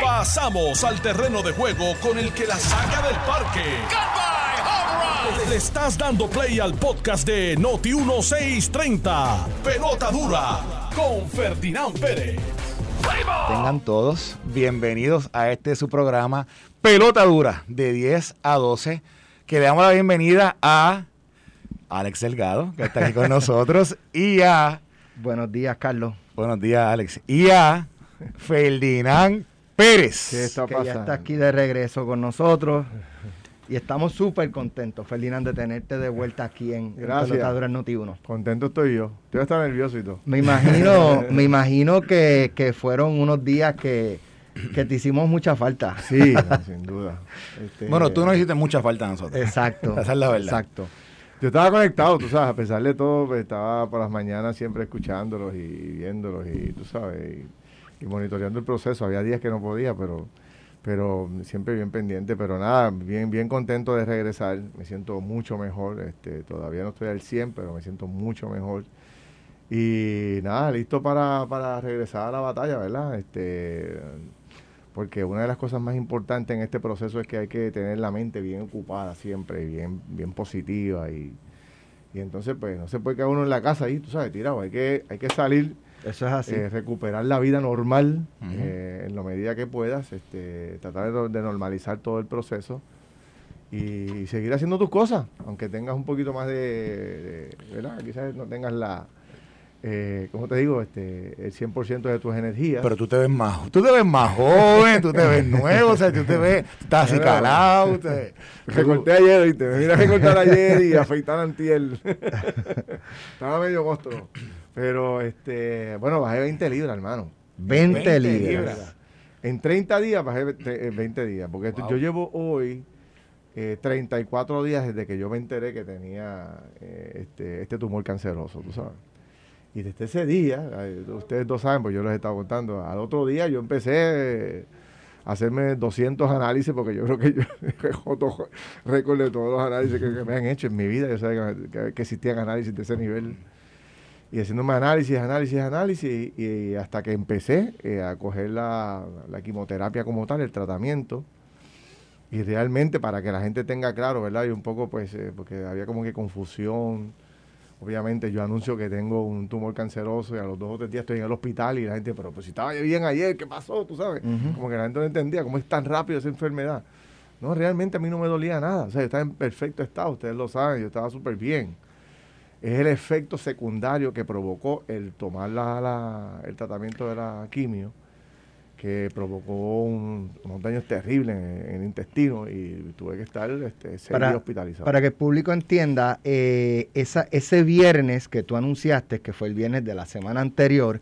Pasamos al terreno de juego con el que la saca del parque. Le estás dando play al podcast de Noti 1630. Pelota dura con Ferdinand Pérez. Tengan todos bienvenidos a este su programa Pelota Dura de 10 a 12. Que le damos la bienvenida a Alex Delgado, que está aquí con nosotros, y a. Buenos días, Carlos. Buenos días, Alex. Y a Ferdinand Pérez. ¿Qué está que ya está aquí de regreso con nosotros. Y estamos súper contentos, Ferdinand, de tenerte de vuelta aquí en Dura Noti 1. Contento estoy yo. Estoy hasta nervioso y todo. Me imagino, me imagino que, que fueron unos días que, que te hicimos mucha falta. Sí, sin duda. Este, bueno, tú no hiciste mucha falta a nosotros. Exacto. Esa es la verdad. Exacto. Yo estaba conectado, tú sabes, a pesar de todo, pues, estaba por las mañanas siempre escuchándolos y viéndolos y tú sabes, y, monitoreando el proceso. Había días que no podía, pero pero siempre bien pendiente, pero nada, bien bien contento de regresar, me siento mucho mejor, este todavía no estoy al 100, pero me siento mucho mejor. Y nada, listo para, para regresar a la batalla, ¿verdad? Este porque una de las cosas más importantes en este proceso es que hay que tener la mente bien ocupada siempre, bien, bien positiva y, y entonces pues no se puede quedar uno en la casa ahí, tú sabes, tirado, hay que, hay que salir, Eso es así. Eh, recuperar la vida normal eh, en la medida que puedas, este, tratar de, normalizar todo el proceso y, seguir haciendo tus cosas, aunque tengas un poquito más de, de ¿verdad? Quizás no tengas la eh, ¿cómo te digo? Este, el 100% de tus energías. Pero tú te ves más, tú te ves más joven, tú te ves nuevo, o sea, tú te ves, estás así calado. Te... Recorté ayer, ¿viste? Me vine a recortar ayer y afeitar antiel. Estaba medio costo. Pero, este, bueno, bajé 20 libras, hermano. 20, libras. En 30 días bajé 20 días, porque yo llevo hoy eh, 34 días desde que yo me enteré que tenía eh, este, este tumor canceroso, tú sabes. Y desde ese día, ustedes dos saben, pues yo les he estado contando, al otro día yo empecé a hacerme 200 análisis, porque yo creo que yo récord de todos los análisis que, me han hecho en mi vida. Yo sabía que, existían análisis de ese nivel. Y haciéndome análisis, análisis, análisis, y, hasta que empecé eh, a coger la, quimioterapia como tal, el tratamiento. Y realmente para que la gente tenga claro, ¿verdad? Y un poco, pues, eh, porque había como que confusión obviamente yo anuncio que tengo un tumor canceroso y a los dos o tres días estoy en el hospital y la gente, pero pues si estaba bien ayer, ¿qué pasó? Tú sabes, como que la gente no entendía cómo es tan rápido esa enfermedad. No, realmente a mí no me dolía nada, o sea, yo estaba en perfecto estado, ustedes lo saben, yo estaba súper bien. Es el efecto secundario que provocó el tomar el tratamiento de la quimio que provocó unos daños terribles en, el intestino y tuve que estar este, para, hospitalizado. Para que el público entienda, eh, esa, ese viernes que tú anunciaste, que fue el viernes de la semana anterior,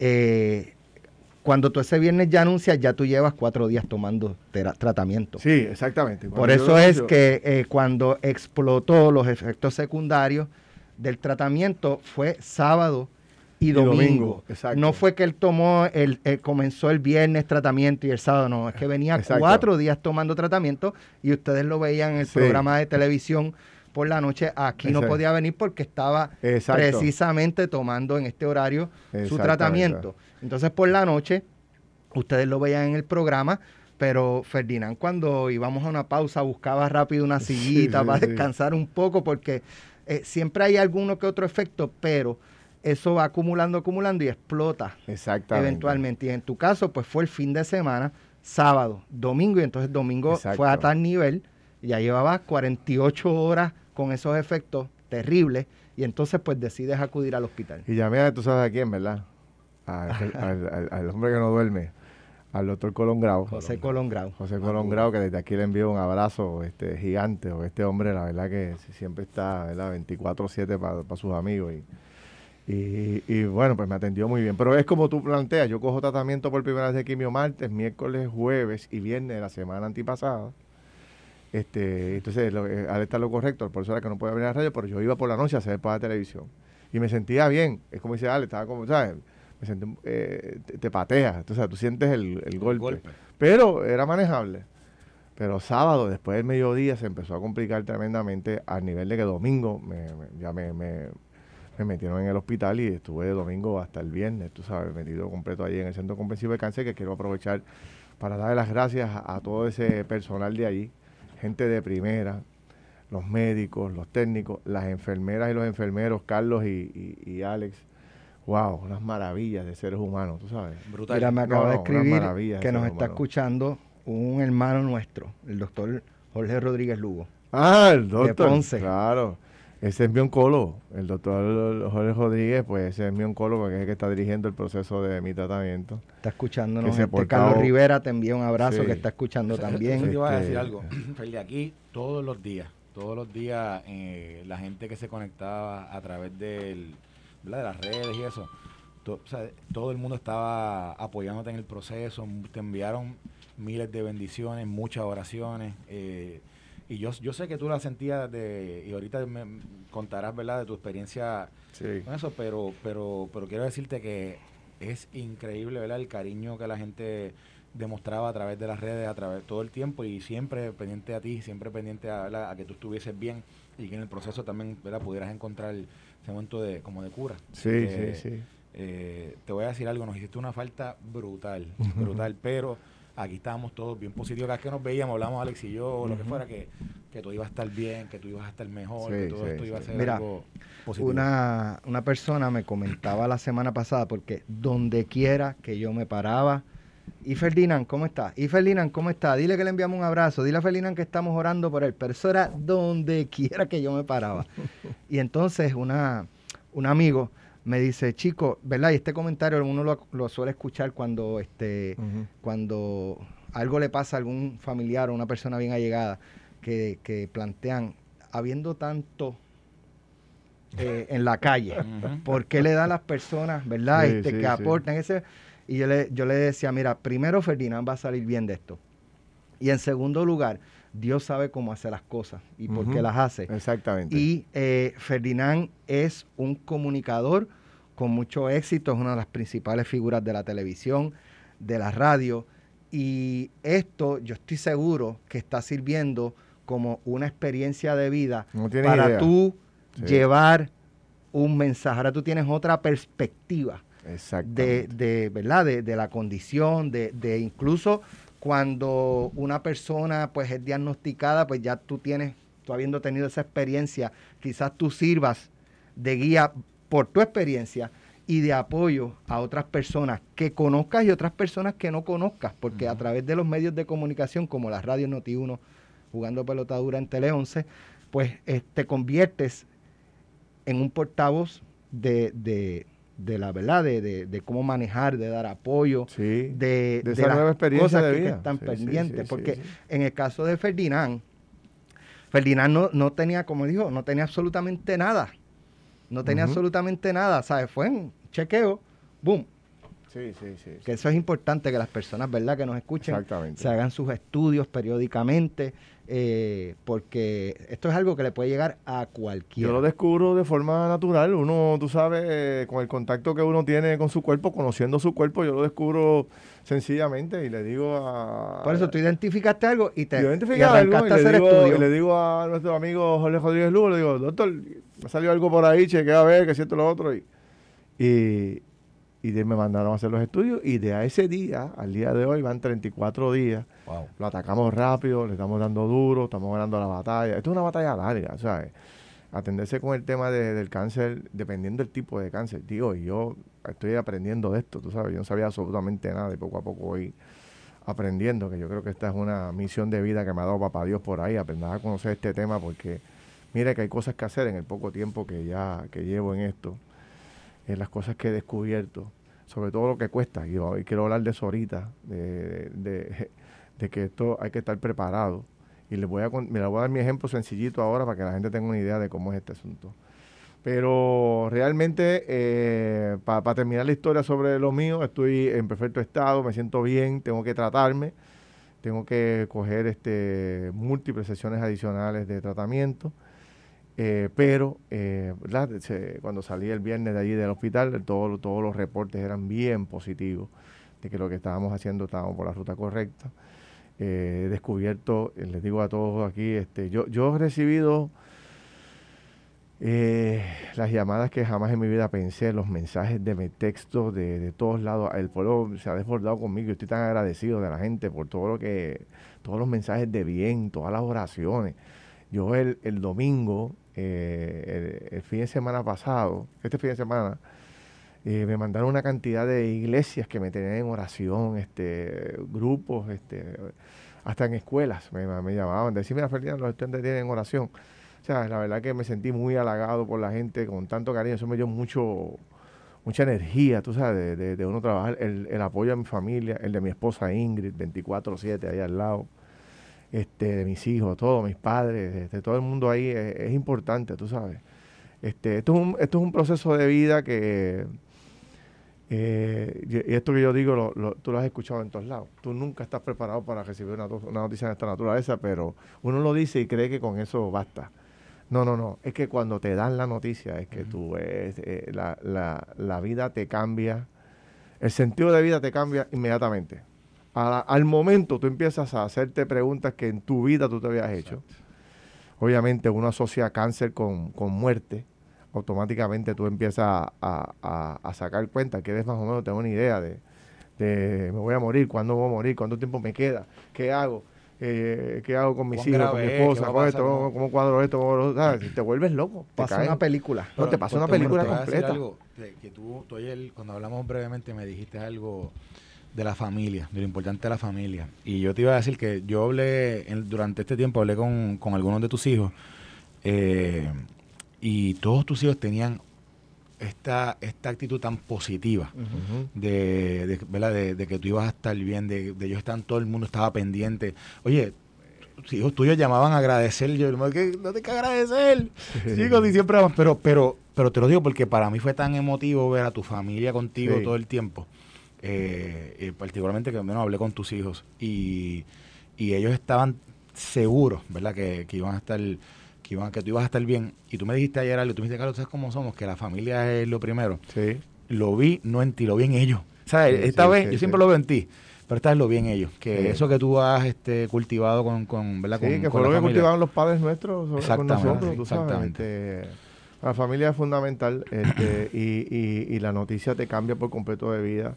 eh, cuando tú ese viernes ya anuncias, ya tú llevas cuatro días tomando tratamiento. Sí, exactamente. Por eso es que eh, cuando explotó los efectos secundarios del tratamiento fue sábado y domingo. no fue que él tomó, el, comenzó el viernes tratamiento y el sábado, no, es que venía cuatro días tomando tratamiento y ustedes lo veían en el programa de televisión por la noche. Aquí no podía venir porque estaba precisamente tomando en este horario su tratamiento. Entonces por la noche, ustedes lo veían en el programa, pero Ferdinand cuando íbamos a una pausa buscaba rápido una sillita para descansar un poco porque eh, siempre hay alguno que otro efecto, pero eso va acumulando, acumulando y explota Exactamente. eventualmente. Y en tu caso, pues fue el fin de semana, sábado, domingo, y entonces domingo fue a tal nivel, ya llevabas 48 horas con esos efectos terribles, y entonces pues decides acudir al hospital. Y llamé a, tú sabes a quién, ¿verdad? al, hombre que no duerme, al doctor Colón Grau. José Colón Grau. José Colón Grau, que desde aquí le envío un abrazo este gigante, o este hombre, la verdad que siempre está, ¿verdad? 24-7 para sus amigos. Y, y, bueno, pues me atendió muy bien. Pero es como tú planteas, yo cojo tratamiento por primera vez de quimio martes, miércoles, jueves y viernes de la semana antipasada. Este, entonces, lo, eh, al estar lo correcto, por eso era que no podía venir a la radio, pero yo iba por la noche a hacer para la televisión. Y me sentía bien. Es como dice Ale, estaba como, ¿sabes? Me eh, te, pateas, entonces tú sientes el, golpe. Pero era manejable. Pero sábado, después del mediodía, se empezó a complicar tremendamente al nivel de que domingo me, ya me me metieron en el hospital y estuve de domingo hasta el viernes, tú sabes, metido completo allí en el Centro Comprensivo de Cáncer, que quiero aprovechar para darle las gracias a, todo ese personal de allí, gente de primera, los médicos, los técnicos, las enfermeras y los enfermeros, Carlos y, Alex. Wow, unas maravillas de seres humanos, tú sabes. Brutal. Mira, me acaba de escribir que nos está escuchando un hermano nuestro, el doctor Jorge Rodríguez Lugo. Ah, el doctor. De Claro. Ese es mi oncólogo, el doctor Jorge Rodríguez, pues ese es mi oncólogo, que es el que está dirigiendo el proceso de mi tratamiento. Está escuchándonos. Este Carlos Rivera te envía un abrazo que está escuchando también. Yo te iba a decir este, algo, Feli, aquí todos los días, todos los días eh, la gente que se conectaba a través del, de las redes y eso, todo el mundo estaba apoyándote en el proceso, te enviaron miles de bendiciones, muchas oraciones. Eh, y yo, yo sé que tú la sentías de, y ahorita me contarás, ¿verdad?, de tu experiencia con eso, pero, pero, pero quiero decirte que es increíble, ¿verdad?, el cariño que la gente demostraba a través de las redes, a través todo el tiempo y siempre pendiente a ti, siempre pendiente a, a que tú estuvieses bien y que en el proceso también, ¿verdad?, pudieras encontrar ese momento de, como de cura. Sí, sí, sí. Eh, te voy a decir algo, nos hiciste una falta brutal, brutal, pero aquí estábamos todos bien positivos, cada vez que nos veíamos, hablamos Alex y yo, lo que fuera, que, que todo iba a estar bien, que tú ibas a estar mejor, que todo esto iba a ser Mira, algo positivo. Una, una persona me comentaba la semana pasada, porque donde quiera que yo me paraba, y Ferdinand, ¿cómo está? Y Ferdinand, ¿cómo está? Dile que le enviamos un abrazo. Dile a Ferdinand que estamos orando por él. Pero eso era donde quiera que yo me paraba. Y entonces una, un amigo me dice, chico, ¿verdad? Y este comentario uno lo, suele escuchar cuando, este, cuando algo le pasa a algún familiar o una persona bien allegada, que, que plantean, habiendo tanto eh, en la calle, ¿por qué le da a las personas, ¿verdad? este, que aportan ese... Y yo le, yo le decía, mira, primero Ferdinand va a salir bien de esto. Y en segundo lugar, Dios sabe cómo hacer las cosas y por qué las hace. Exactamente. Y eh, Ferdinand es un comunicador con mucho éxito, es una de las principales figuras de la televisión, de la radio. Y esto yo estoy seguro que está sirviendo como una experiencia de vida para tú llevar un mensaje. Ahora tú tienes otra perspectiva de, de, ¿verdad? De, de, la condición, de, de incluso cuando una persona pues es diagnosticada, pues ya tú tienes, tú habiendo tenido esa experiencia, quizás tú sirvas de guía por tu experiencia y de apoyo a otras personas que conozcas y otras personas que no conozcas, porque a través de los medios de comunicación como la radio Noti1, jugando pelotadura en Tele 11, pues eh, te conviertes en un portavoz de, de la verdad, de, de, cómo manejar, de dar apoyo, de, de, esa nueva experiencia de vida. que están pendientes. porque en el caso de Ferdinand, Ferdinand no, no, tenía, como dijo, no tenía absolutamente nada. No tenía absolutamente nada, ¿sabes? Fue un chequeo, boom, Sí, sí, sí. Que eso es importante que las personas, ¿verdad?, que nos escuchen, se hagan sus estudios periódicamente, eh, porque esto es algo que le puede llegar a cualquiera. Yo lo descubro de forma natural. Uno, tú sabes, eh, con el contacto que uno tiene con su cuerpo, conociendo su cuerpo, yo lo descubro sencillamente y le digo a... Por eso tú identificaste algo y te algo y le, digo, y le digo a nuestro amigo Jorge Rodríguez Lugo, le digo, doctor, me salió algo por ahí, chequea a ver, que siento lo otro. Y, y, y me mandaron a hacer los estudios y de a ese día al día de hoy van 34 días. Lo atacamos rápido, le estamos dando duro, estamos ganando la batalla. Esto es una batalla larga, ¿sabes? Atenderse con el tema del cáncer, dependiendo del tipo de cáncer. Digo, y yo estoy aprendiendo de esto, tú sabes, yo no sabía absolutamente nada y poco a poco voy aprendiendo, que yo creo que esta es una misión de vida que me ha dado papá Dios por ahí, aprender a conocer este tema porque mire que hay cosas que hacer en el poco tiempo que ya que llevo en esto las cosas que he descubierto, sobre todo lo que cuesta. Y quiero hablar de eso ahorita, de, de, que esto hay que estar preparado. Y les voy a, me voy a dar mi ejemplo sencillito ahora para que la gente tenga una idea de cómo es este asunto. Pero realmente, eh, para terminar la historia sobre lo mío, estoy en perfecto estado, me siento bien, tengo que tratarme, tengo que coger este, múltiples sesiones adicionales de tratamiento. Eh, pero eh, cuando salí el viernes de allí del hospital, todos los reportes eran bien positivos de que lo que estábamos haciendo estábamos por la ruta correcta. Eh, he descubierto, les digo a todos aquí, este, yo, yo he recibido las llamadas que jamás en mi vida pensé, los mensajes de mi texto de, de, todos lados, el pueblo se ha desbordado conmigo. Yo estoy tan agradecido de la gente por todo lo que, todos los mensajes de bien, todas las oraciones. Yo el, el domingo, eh, el, fin de semana pasado, este fin de semana, eh, me mandaron una cantidad de iglesias que me tenían en oración, este, grupos, este, hasta en escuelas me, me llamaban, decirme, Ferdinand, los estudiantes tienen en oración. O sea, la verdad que me sentí muy halagado por la gente con tanto cariño. Eso me dio mucho, mucha energía, tú sabes, de, uno trabajar. El, el, apoyo a mi familia, el de mi esposa Ingrid, 24-7 ahí al lado, este, de mis hijos, todos, mis padres, de, este, todo el mundo ahí es, importante, tú sabes. Este, esto, es un, esto es un proceso de vida que, eh, y esto que yo digo, tú lo has escuchado en todos lados. Tú nunca estás preparado para recibir una, una noticia de esta naturaleza, pero uno lo dice y cree que con eso basta. No, no, no. Es que cuando te dan la noticia, es que tú ves, eh, la, la, la, vida te cambia, el sentido de vida te cambia inmediatamente. Al momento tú empiezas a hacerte preguntas que en tu vida tú te habías hecho. Obviamente uno asocia cáncer con, con muerte. Automáticamente tú empiezas a, a, sacar cuenta, que eres más o menos, tengo una idea de, de me voy a morir, cuándo voy a morir, cuánto tiempo me queda, qué hago eh, qué hago con mis hijos, con mi esposa, con esto, cómo, cuadro esto, ¿sabes? te vuelves loco. Te pasa una película. No, te pasa una película completa. Algo, que tú, tú ayer, cuando hablamos brevemente, me dijiste algo de la familia, de lo importante de la familia. Y yo te iba a decir que yo hablé, durante este tiempo, hablé con, con algunos de tus hijos, eh, y todos tus hijos tenían esta, esta actitud tan positiva de, de, ¿verdad? De, que tú ibas a estar bien, de, de ellos están, todo el mundo estaba pendiente. Oye, hijos tuyos llamaban a agradecer, yo no te que agradecer, chicos, y siempre pero, pero, pero te lo digo porque para mí fue tan emotivo ver a tu familia contigo todo el tiempo, eh, particularmente que bueno, hablé con tus hijos y, y ellos estaban seguros, ¿verdad? Que, que iban a estar que, que tú ibas a estar bien. Y tú me dijiste ayer algo, tú me dijiste, Carlos, ¿sabes cómo somos? Que la familia es lo primero. Sí. Lo vi, no en ti, lo vi en ellos. ¿Sabes? esta vez, yo siempre lo veo en ti, pero esta vez lo vi en ellos. Que eso que tú has este, cultivado con, con, ¿verdad? Sí, que fue lo que cultivaron los padres nuestros con nosotros, tú exactamente. Este, la familia es fundamental este, y, y, y la noticia te cambia por completo de vida.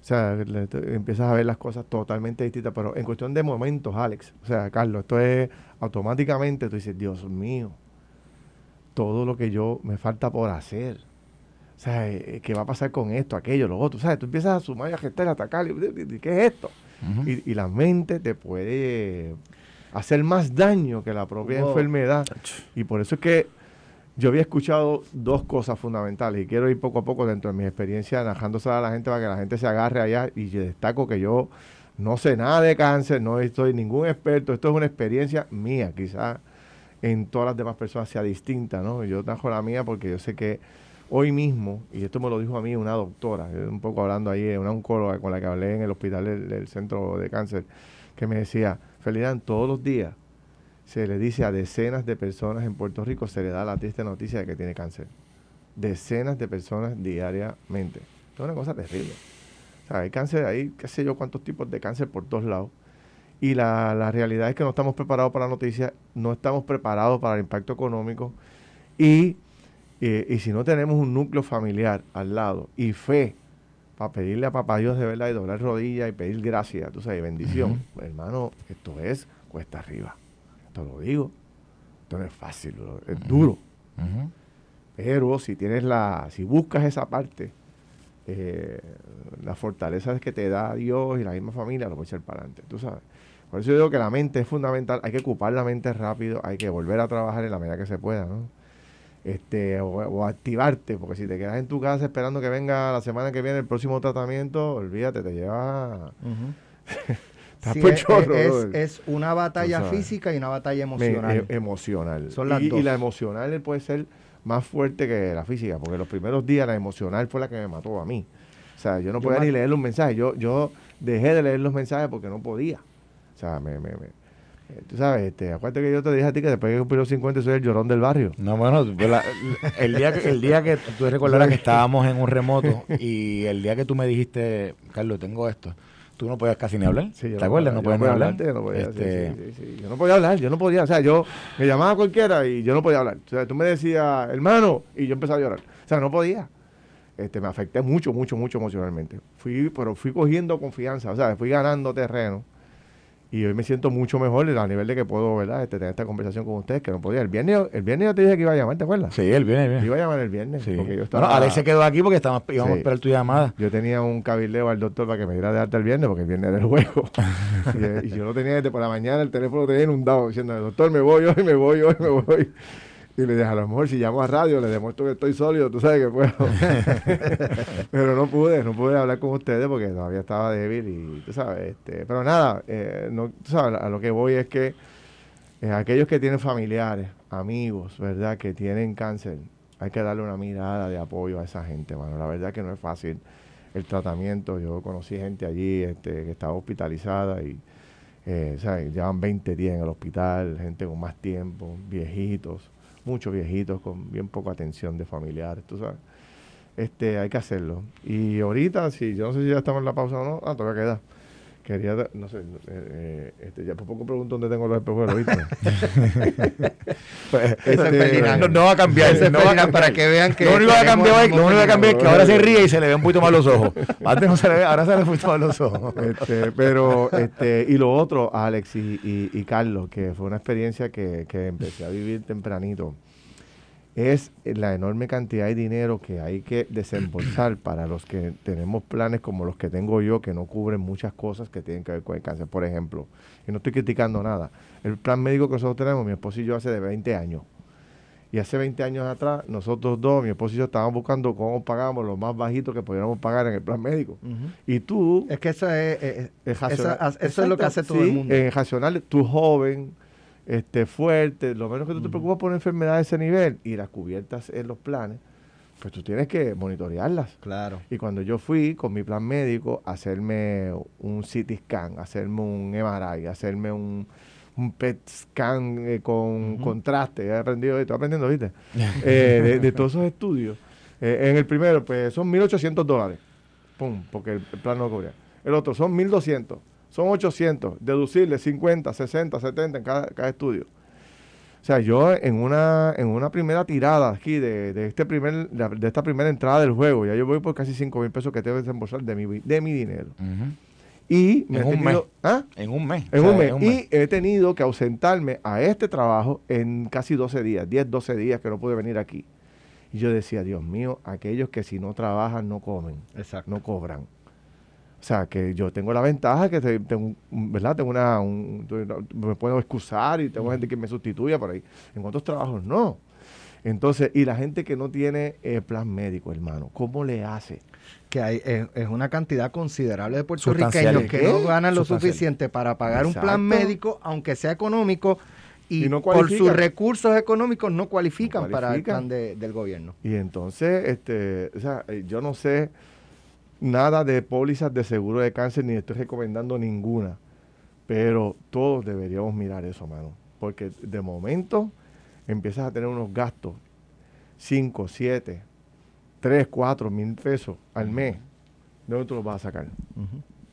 O sea, empiezas a ver las cosas totalmente distintas, pero en cuestión de momentos, Alex, o sea, Carlos, esto es automáticamente, tú dices, Dios mío, todo lo que yo me falta por hacer. O sea, eh, eh, ¿qué va a pasar con esto, aquello, lo otro? ¿Sabes? Tú empiezas a sumar y a gestar, a atacar, y, ¿qué es esto? y, la mente te puede hacer más daño que la propia enfermedad. Y por eso es que yo había escuchado dos cosas fundamentales y quiero ir poco a poco dentro de mi experiencia najándose a la gente para que la gente se agarre allá y destaco que yo no sé nada de cáncer, no soy ningún experto, esto es una experiencia mía, quizás en todas las demás personas sea distinta, ¿no? Yo trajo la mía porque yo sé que hoy mismo, y esto me lo dijo a mí una doctora, un poco hablando ahí, una oncóloga con la que hablé en el hospital del, centro de cáncer, que me decía, Felidán, todos los días se le dice a decenas de personas en Puerto Rico, se le da la triste noticia de que tiene cáncer. Decenas de personas diariamente. es una cosa terrible. O sea, hay cáncer, hay qué sé yo cuántos tipos de cáncer por todos lados. Y la, realidad es que no estamos preparados para la noticia, no estamos preparados para el impacto económico. Y, eh, y si no tenemos un núcleo familiar al lado y fe para pedirle a papá Dios de verdad y doblar rodillas y pedir gracia, tú sabes, bendición, hermano, esto es cuesta arriba. Te lo digo. Esto no es fácil, es duro. Pero si tienes la, si buscas esa parte, eh, la fortaleza que te da Dios y la misma familia, lo puedes echar para adelante, tú sabes. Por eso yo digo que la mente es fundamental, hay que ocupar la mente rápido, hay que volver a trabajar en la medida que se pueda, ¿no? Este, o, activarte, porque si te quedas en tu casa esperando que venga la semana que viene el próximo tratamiento, olvídate, te lleva... es, una batalla física y una batalla emocional. E, emocional. y, la emocional puede ser más fuerte que la física, porque los primeros días la emocional fue la que me mató a mí. O sea, yo no podía ni leer los mensajes. Yo, yo dejé de leer los mensajes porque no podía. O sea, me, me, eh, Tú sabes, este, acuérdate que yo te dije a ti que después que cumplí los 50 soy el llorón del barrio. No, bueno, pues el, día que, el día que tú recordarás que estábamos en un remoto y el día que tú me dijiste, Carlos, tengo esto, tú no podías casi ni hablar. Sí, ¿Te acuerdas? No podías ni hablar. yo no podía, Este, sí, sí, sí. Yo no podía hablar, yo no podía. O sea, yo me llamaba cualquiera y yo no podía hablar. O sea, tú me decías, hermano, y yo empezaba a llorar. O sea, no podía. Este, me afecté mucho, mucho, mucho emocionalmente. Fui, pero fui cogiendo confianza, o sea, fui ganando terreno. Y hoy me siento mucho mejor a nivel de que puedo, ¿verdad? Este, tener esta conversación con ustedes, que no podía. El viernes, el viernes yo te dije que iba a llamar, ¿te acuerdas? Sí, él viene, Yo viene. iba a llamar el viernes. Sí. Porque yo estaba, Bueno, Alex se quedó aquí porque estábamos, íbamos a esperar tu llamada. Yo tenía un cabildeo al doctor para que me diera de alta el viernes, porque el viernes era el juego. y, y yo lo tenía desde por la mañana, el teléfono lo tenía inundado, diciendo, doctor, me voy hoy, me voy hoy, me voy. Y le dije, a lo mejor si llamo a radio, le demuestro que estoy sólido, tú sabes que puedo. pero no pude, no pude hablar con ustedes porque todavía estaba débil y tú sabes, este, pero nada, eh, no, tú sabes, a lo que voy es que eh, aquellos que tienen familiares, amigos, ¿verdad? Que tienen cáncer, hay que darle una mirada de apoyo a esa gente, mano. La verdad que no es fácil el tratamiento. Yo conocí gente allí este, que estaba hospitalizada y, eh, ¿sabes? Llevan 20 días en el hospital, gente con más tiempo, viejitos, muchos viejitos con bien poca atención de familiares, tú sabes. Este, hay que hacerlo. Y ahorita, si yo no sé si ya estamos en la pausa o no, ah, todavía queda. Quería, no sé, eh, eh, este, ya por poco pregunto dónde tengo los espejuelos, ¿viste? Pues, es este, no, no va a cambiar. Ese es no va a Ferdinand, cambiar. para que vean que Lo único que cambiar, el lo único que cambiar es que ahora se ríe y se le ve un poquito más los ojos. Antes no se le ve, ahora se le ve un poquito más los ojos. Este, pero, este, y lo otro, Alex y, y- y Carlos, que fue una experiencia que, que empecé a vivir tempranito, es la enorme cantidad de dinero que hay que desembolsar para los que tenemos planes como los que tengo yo, que no cubren muchas cosas que tienen que ver con el cáncer. Por ejemplo, y no estoy criticando nada, el plan médico que nosotros tenemos, mi esposo y yo, hace de 20 años. Y hace 20 años atrás, nosotros dos, mi esposo y yo, estábamos buscando cómo pagamos lo más bajito que pudiéramos pagar en el plan médico. Y tú, Es que eso es, eh, es eso, es lo que hace todo el sí, mundo. En racional, tú joven, este, fuerte, lo menos que tú te preocupas por una enfermedad de ese nivel y las cubiertas en los planes, pues tú tienes que monitorearlas. claro. Y cuando yo fui con mi plan médico a hacerme un CT scan, hacerme un MRI, hacerme un, un PET scan eh, con contraste, he aprendido, estoy aprendiendo, ¿viste? Eh, de, de todos esos estudios. Eh, en el primero, pues son 1.800 dólares, pum, porque el, el plan no lo cubría. El otro son 1.200, son 800, deducirle 50, 60, 70 en cada, cada estudio. O sea, yo en una, en una primera tirada aquí de, de este primer, de, de esta primera entrada del juego, ya yo voy por casi 5 mil pesos que tengo que desembolsar de mi, de mi dinero. Y me En he un tenido- mes. ¿Ah? En un mes. En o sea, un mes. Y he tenido que ausentarme a este trabajo en casi 12 días, 10, 12 días que no pude venir aquí. Y yo decía, Dios mío, aquellos que si no trabajan no comen, Exacto. no cobran. O sea, que yo tengo la ventaja que te- tengo, ¿verdad? Tengo una, un- me puedo excusar y tengo gente que me sustituya por ahí. En otros trabajos no. Entonces, y la gente que no tiene eh, plan médico, hermano, ¿cómo le hace? que hay, es, es una cantidad considerable de puertorriqueños que ¿Qué? no ganan lo suficiente para pagar un plan médico, aunque sea económico, y, Y no por cualifican. sus recursos económicos no cualifican, No para el cualifican. plan de- del gobierno. Y entonces, este, o sea, eh, yo no sé nada de pólizas de seguro de cáncer, ni estoy recomendando ninguna. Pero todos deberíamos mirar eso, mano. Porque de momento empiezas a tener unos gastos, 5, 7, 3, 4 mil pesos al mes. ¿De dónde tú los vas a sacar?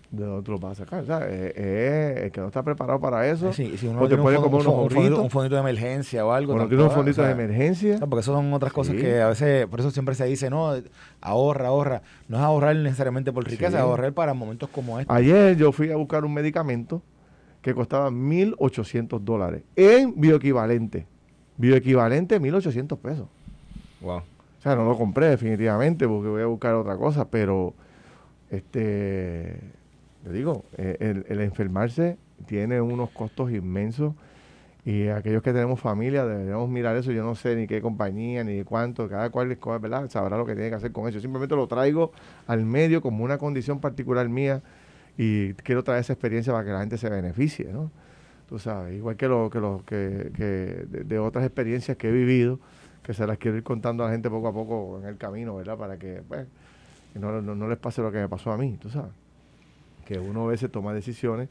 ¿De dónde tú los vas a sacar? O sea, eh, eh, el que no está preparado para eso, Sí, si uno o te tiene un puede un, fondito, ahorritos, un fondito de emergencia o algo. o no tampoco, tiene un o fondito sea, de emergencia. No, porque eso son otras cosas Sí. que a veces, por eso siempre se dice, no, ahorra, ahorra. No es ahorrar necesariamente por riqueza, Sí. es ahorrar para momentos como este. Ayer yo fui a buscar un medicamento que costaba 1.800 dólares en bioequivalente. Bioequivalente 1.800 pesos. Wow. O sea, no lo compré definitivamente porque voy a buscar otra cosa, pero este, le digo, eh, el, enfermarse tiene unos costos inmensos y aquellos que tenemos familia deberíamos mirar eso. Yo no sé ni qué compañía, ni de cuánto, cada cual ¿verdad? sabrá lo que tiene que hacer con eso. Simplemente lo traigo al medio como una condición particular mía y quiero traer esa experiencia para que la gente se beneficie, ¿no? Tú sabes, igual que lo que lo que, que de, otras experiencias que he vivido, que se las quiero ir contando a la gente poco a poco en el camino, ¿verdad? Para que, pues, no, no, no les pase lo que me pasó a mí, tú sabes. Que uno a veces toma decisiones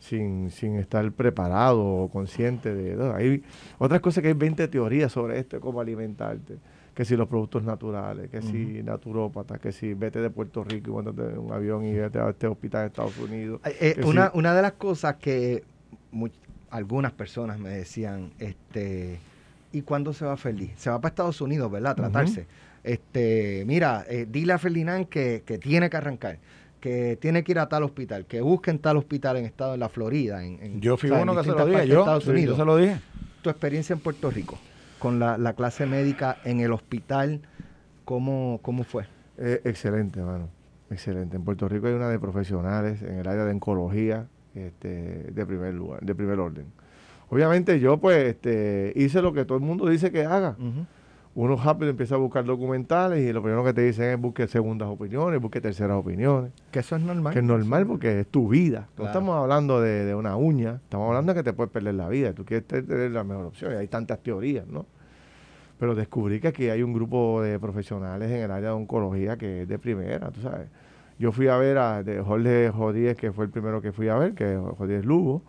sin, sin estar preparado o consciente de... ¿no? Hay otras cosas que hay 20 teorías sobre esto, cómo alimentarte. que si los productos naturales, que si naturópatas, que si vete de Puerto Rico y montate un avión y vete a este hospital de Estados Unidos. Eh, eh, una, una de las cosas que algunas personas me decían, este, ¿y cuándo se va feliz? Se va para Estados Unidos, ¿verdad? A tratarse. Este, mira, eh, dile a Ferdinand que, que, tiene que arrancar, que tiene que ir a tal hospital, que busquen tal hospital en estado de la Florida. En, yo fui uno que se lo dije, yo, Estados Unidos. yo se lo dije. Tu experiencia en Puerto Rico con la, clase médica en el hospital, ¿cómo, cómo fue? Eh, excelente, hermano. Excelente. En Puerto Rico hay una de profesionales en el área de oncología este, de primer lugar, de primer orden. Obviamente yo pues este, hice lo que todo el mundo dice que haga. Uno rápido empieza a buscar documentales y lo primero que te dicen es busque segundas opiniones, busque terceras opiniones. Que eso es normal. Que es normal porque es tu vida. No estamos hablando de, una uña, estamos hablando de que te puedes perder la vida. Tú quieres tener la mejor opción y hay tantas teorías, ¿no? Pero descubrí que aquí hay un grupo de profesionales en el área de oncología que es de primera, tú sabes. Yo fui a ver a Jorge Jodíez, que fue el primero que fui a ver, que es Jodíez Lugo,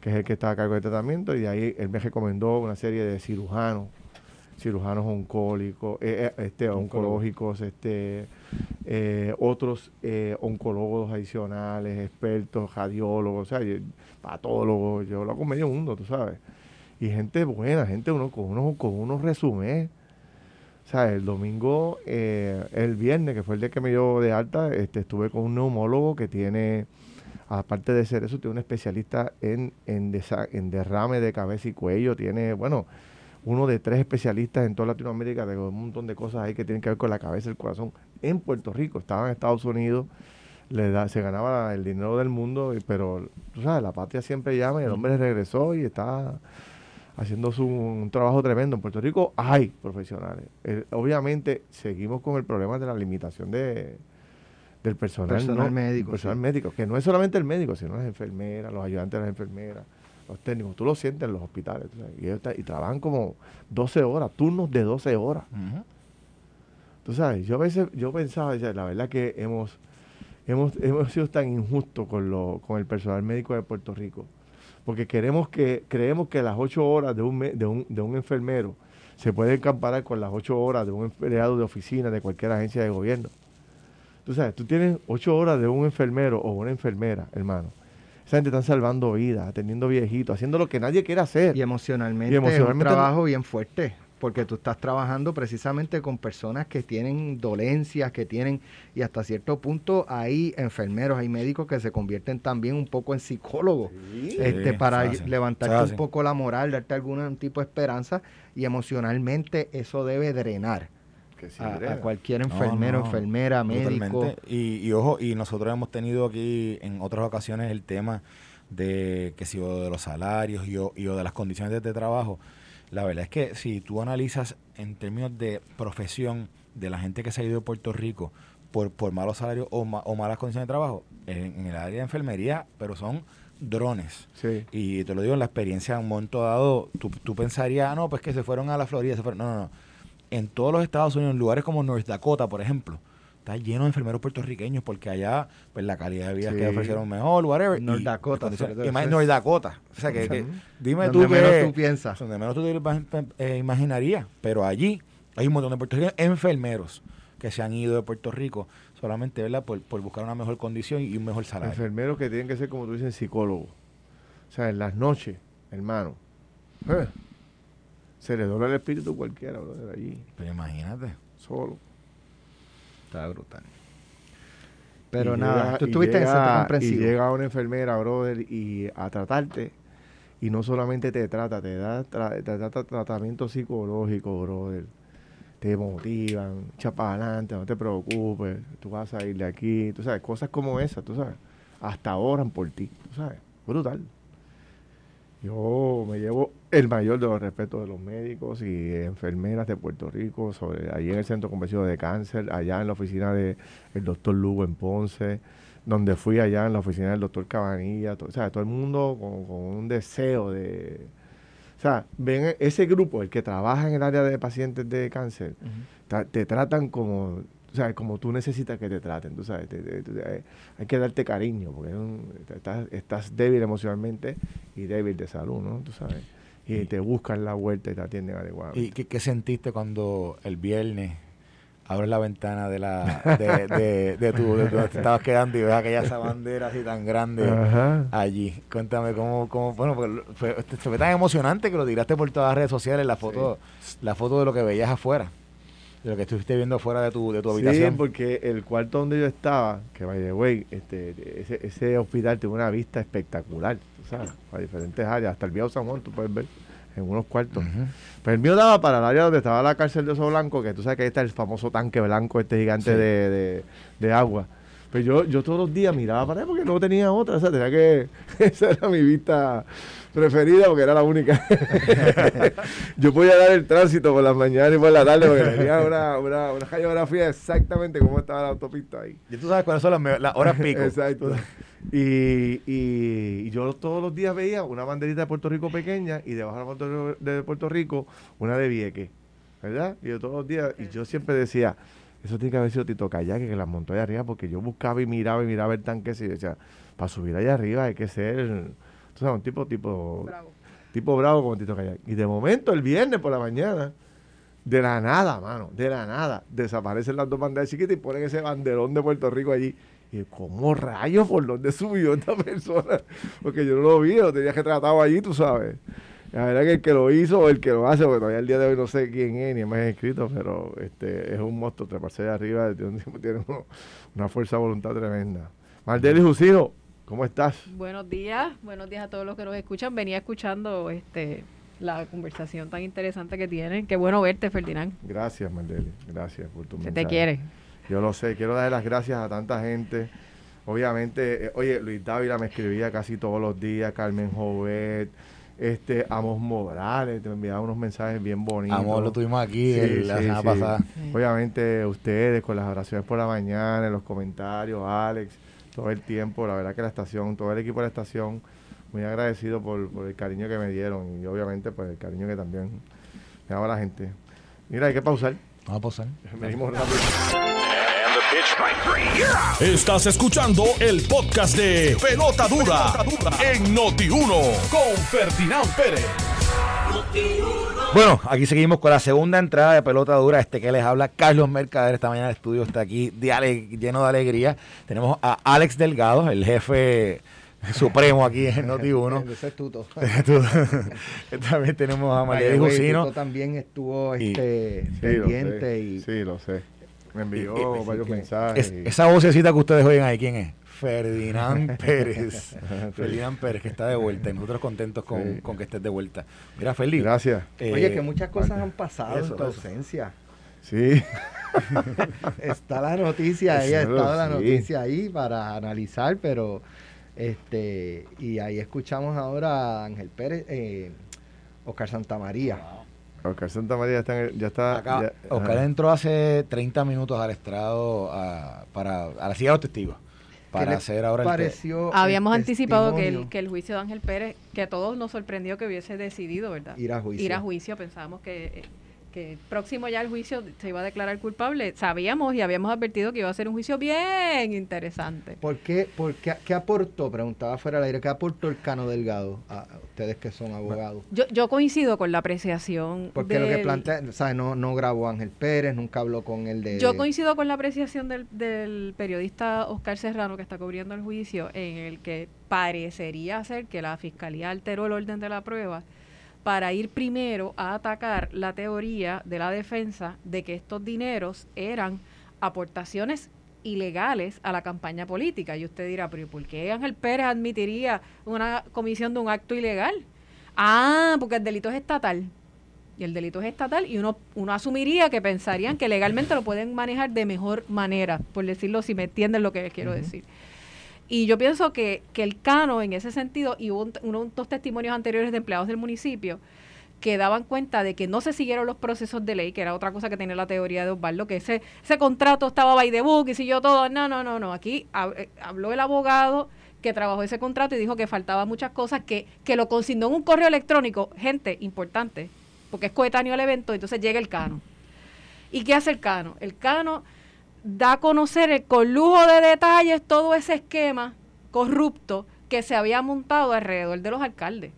que es el que está a cargo del tratamiento, y de ahí él me recomendó una serie de cirujanos cirujanos oncólicos, eh, eh, este, oncológicos, este, eh, otros oncólogos adicionales, expertos, radiólogos, o sea, patólogos, yo lo hago medio mundo, tú sabes. Y gente buena, gente uno, con unos con unos resúmenes. O sea, el domingo, el viernes, que fue el día que me dio de alta, este, estuve con un neumólogo que tiene, aparte de ser eso, tiene un especialista en, en, en derrame de cabeza y cuello, tiene, bueno, uno de tres especialistas en toda Latinoamérica de un montón de cosas ahí que tienen que ver con la cabeza y el corazón en Puerto Rico. Estaba en Estados Unidos, le da, se ganaba el dinero del mundo, pero tú sabes, la patria siempre llama y el hombre regresó y está haciendo su, un trabajo tremendo. En Puerto Rico hay profesionales. Eh, obviamente seguimos con el problema de la limitación de, del personal, médico. Personal médico, que no es solamente el médico, sino las enfermeras, los ayudantes de las enfermeras los técnicos, tú lo sientes en los hospitales, y, trabajan como 12 horas, turnos de 12 horas. Tú sabes, yo a veces, yo pensaba, la verdad que hemos, hemos, hemos sido tan injustos con, lo, con el personal médico de Puerto Rico, porque queremos que, creemos que las 8 horas de un, de un, de un enfermero se pueden comparar con las 8 horas de un empleado de oficina de cualquier agencia de gobierno. Tú sabes, tú tienes 8 horas de un enfermero o una enfermera, hermano esa gente está salvando vidas, atendiendo viejitos, haciendo lo que nadie quiere hacer. Y emocionalmente, es un trabajo bien fuerte, porque tú estás trabajando precisamente con personas que tienen dolencias, que tienen, y hasta cierto punto hay enfermeros, hay médicos que se convierten también un poco en psicólogos, este, para levantarte un poco la moral, darte algún tipo de esperanza, y emocionalmente eso debe drenar a, cualquier enfermero, enfermera, médico. Y, ojo, y nosotros hemos tenido aquí en otras ocasiones el tema de que si o de los salarios y o, de las condiciones de, trabajo. La verdad es que si tú analizas en términos de profesión de la gente que se ha ido de Puerto Rico por, por malos salarios o, malas condiciones de trabajo, en, el área de enfermería, pero son drones. Y te lo digo en la experiencia, en un momento dado, tú, tú pensarías, ah, no, pues que se fueron a la Florida, se fueron. No, no, no en todos los Estados Unidos, en lugares como North Dakota, por ejemplo, está lleno de enfermeros puertorriqueños porque allá pues la calidad de vida que ofrecieron mejor, whatever. North Dakota. Y, más North Dakota. O sea, que, dime tú menos tú piensas. Donde menos tú te eh, imaginarías. Pero allí hay un montón de puertorriqueños enfermeros que se han ido de Puerto Rico solamente ¿verdad? Por, por buscar una mejor condición y un mejor salario. Enfermeros que tienen que ser, como tú dices, psicólogos. O sea, en las noches, hermano. Eh, se le dobla el espíritu cualquiera, de allí. Pero imagínate. Solo. Está brutal. Pero nada, tú estuviste en ese comprensivo. Y llega una enfermera, brother, y a tratarte, y no solamente te trata, te da, te tratamiento psicológico, brother. Te motivan, echa para adelante, no te preocupes, tú vas a ir de aquí, tú sabes, cosas como esas, tú sabes. Hasta oran por ti, tú sabes. Brutal. Yo me llevo el mayor de los respetos de los médicos y enfermeras de Puerto Rico, sobre allí en el Centro Convencional de Cáncer, allá en la oficina del doctor Lugo en Ponce, donde fui allá en la oficina del doctor Cabanilla, o sea, todo el mundo con, un deseo de... O sea, ven ese grupo, el que trabaja en el área de pacientes de cáncer, te tratan como sea, como tú necesitas que te traten, tú sabes, hay que darte cariño, porque estás, estás, débil emocionalmente y débil de salud, ¿no? Tú sabes. y te buscan la vuelta y te atienden adecuadamente. ¿Y qué, sentiste cuando el viernes abres la ventana de la de, de, de tu de donde te estabas quedando y ves aquella bandera así tan grande allí? Cuéntame cómo, cómo bueno, porque fue, fue tan emocionante que lo tiraste por todas las redes sociales la foto la foto de lo que veías afuera de lo que estuviste viendo fuera de tu, de tu habitación. Sí, porque el cuarto donde yo estaba, que by the way, este, ese, ese hospital tiene una vista espectacular, tú sabes, a diferentes áreas, hasta el viejo San Juan tú puedes ver en unos cuartos. Pero el mío daba para el área donde estaba la cárcel de Oso Blanco, que tú sabes que ahí está el famoso tanque blanco, este gigante de, de, agua. Pero yo, yo todos los días miraba para allá porque no tenía otra, o sea, tenía que, esa era mi vista preferida porque era la única. yo podía dar el tránsito por las mañanas y por la tarde porque tenía una, una, una geografía exactamente como estaba la autopista ahí. Y tú sabes cuáles son las, horas pico. Exacto. Y, y, yo todos los días veía una banderita de Puerto Rico pequeña y debajo de la bandera de Puerto Rico una de Vieques, ¿verdad? Y yo todos los días, y yo siempre decía, eso tiene que haber sido Tito Kayak que las montó allá arriba porque yo buscaba y miraba y miraba el tanque y decía, para subir allá arriba hay que ser Tú sabes, un tipo, tipo, bravo. tipo bravo como Tito Kayak. Y de momento, el viernes por la mañana, de la nada, mano, de la nada, desaparecen las dos banderas chiquitas y ponen ese banderón de Puerto Rico allí. Y como rayos por dónde subió esta persona? Porque yo no lo vi, lo tenía que tratado allí, tú sabes. La verdad que el que lo hizo o el que lo hace, porque todavía el día de hoy no sé quién es ni he escrito, pero este es un monstruo, treparse de arriba, tiene, tiene una fuerza de voluntad tremenda. Maldeli Jusino, ¿Cómo estás? Buenos días, buenos días a todos los que nos escuchan. Venía escuchando este la conversación tan interesante que tienen. Qué bueno verte, Ferdinand. Gracias, Maldeli. Gracias por tu Se te quiere. Yo lo sé. Quiero dar las gracias a tanta gente. Obviamente, eh, oye, Luis Dávila me escribía casi todos los días, Carmen Jovet, este, Amos Morales, te enviaba unos mensajes bien bonitos. Amos lo tuvimos aquí la semana pasada. Obviamente, ustedes con las oraciones por la mañana, en los comentarios, Alex todo el tiempo. La verdad que la estación, todo el equipo de la estación, muy agradecido por, el cariño que me dieron y obviamente pues el cariño que también me daba la gente. Mira, hay que pausar. Vamos a pausar. Venimos rápido. Estás escuchando el podcast de Pelota Dura, en Noti1 con Ferdinand Pérez. Bueno, aquí seguimos con la segunda entrada de pelota dura. Este que les habla Carlos Mercader. Esta mañana el estudio está aquí lleno de alegría. Tenemos a Alex Delgado, el jefe supremo aquí en Noti1. también tenemos a María Jusino. también estuvo este, pendiente. y... sí, lo sé. Me envió varios mensajes. esa vocecita que ustedes oyen ahí, ¿quién es? Ferdinand Pérez. Ferdinand Pérez, que está de vuelta. Y nosotros contentos con, que estés de vuelta. Mira, Felipe. Gracias. Eh, Oye, que muchas cosas han pasado en tu ausencia. Sí. está la noticia ahí, ha estado la noticia ahí para analizar, pero este y ahí escuchamos ahora a Ángel Pérez, eh, Oscar Santamaría. Oscar Santamaría está, ya está. Acá, Oscar entró hace 30 minutos al estrado para a la silla de los testigos para hacer ahora pareció Habíamos anticipado que el, que el juicio de Ángel Pérez, que a todos nos sorprendió que hubiese decidido, ¿verdad? Ir a juicio. Ir a juicio, pensábamos que eh, que próximo ya el juicio se iba a declarar culpable, sabíamos y habíamos advertido que iba a ser un juicio bien interesante. ¿Por qué, por qué, aportó, preguntaba fuera del aire, qué aportó el Cano Delgado a, ustedes que son abogados? Yo, yo coincido con la apreciación. Porque lo que plantea, o sea, no, no grabó Ángel Pérez, nunca habló con él de... Yo coincido con la apreciación del, del periodista Oscar Serrano que está cubriendo el juicio en el que parecería ser que la fiscalía alteró el orden de la prueba para ir primero a atacar la teoría de la defensa de que estos dineros eran aportaciones ilegales a la campaña política. Y usted dirá, pero ¿por qué Ángel Pérez admitiría una comisión de un acto ilegal? Ah, porque el delito es estatal. Y el delito es estatal y uno, uno asumiría que pensarían que legalmente lo pueden manejar de mejor manera, por decirlo si me entienden lo que quiero decir. Y yo pienso que, que el Cano, en ese sentido, y hubo unos dos testimonios anteriores de empleados del municipio que daban cuenta de que no se siguieron los procesos de ley, que era otra cosa que tenía la teoría de Osvaldo, que ese, ese contrato estaba by the book y siguió todo. No, no, no, no. Aquí eh, habló el abogado que trabajó ese contrato y dijo que faltaban muchas cosas, que, que lo consignó en un correo electrónico. Gente, importante, porque es coetáneo al evento, entonces llega el Cano. ¿Y qué hace el Cano? El Cano da a conocer con lujo de detalles todo ese esquema corrupto que se había montado alrededor de los alcaldes.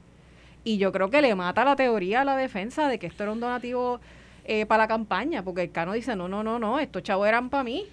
Y yo creo que le mata la teoría a la defensa de que esto era un donativo eh, para la campaña, porque el Cano dice, no, no, no, no, estos chavos eran para mí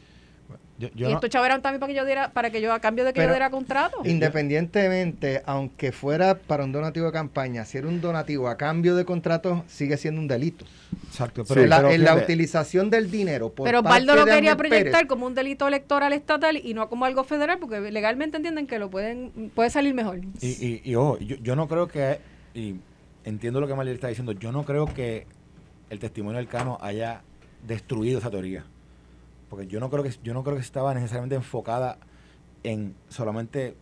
y estos chavos eran también para que yo diera, para que yo a cambio de que yo diera contrato. Independientemente, aunque fuera para un donativo de campaña, si era un donativo a cambio de contrato, sigue siendo un delito. Exacto. Pero, la, en la utilización del dinero. pero Osvaldo lo quería proyectar como un delito electoral estatal y no como algo federal, porque legalmente entienden que lo pueden, puede salir mejor. Y, y, ojo, yo, no creo que, y entiendo lo que María está diciendo, yo no creo que el testimonio del Cano haya destruido esa teoría porque yo no creo que yo no creo que estaba necesariamente enfocada en solamente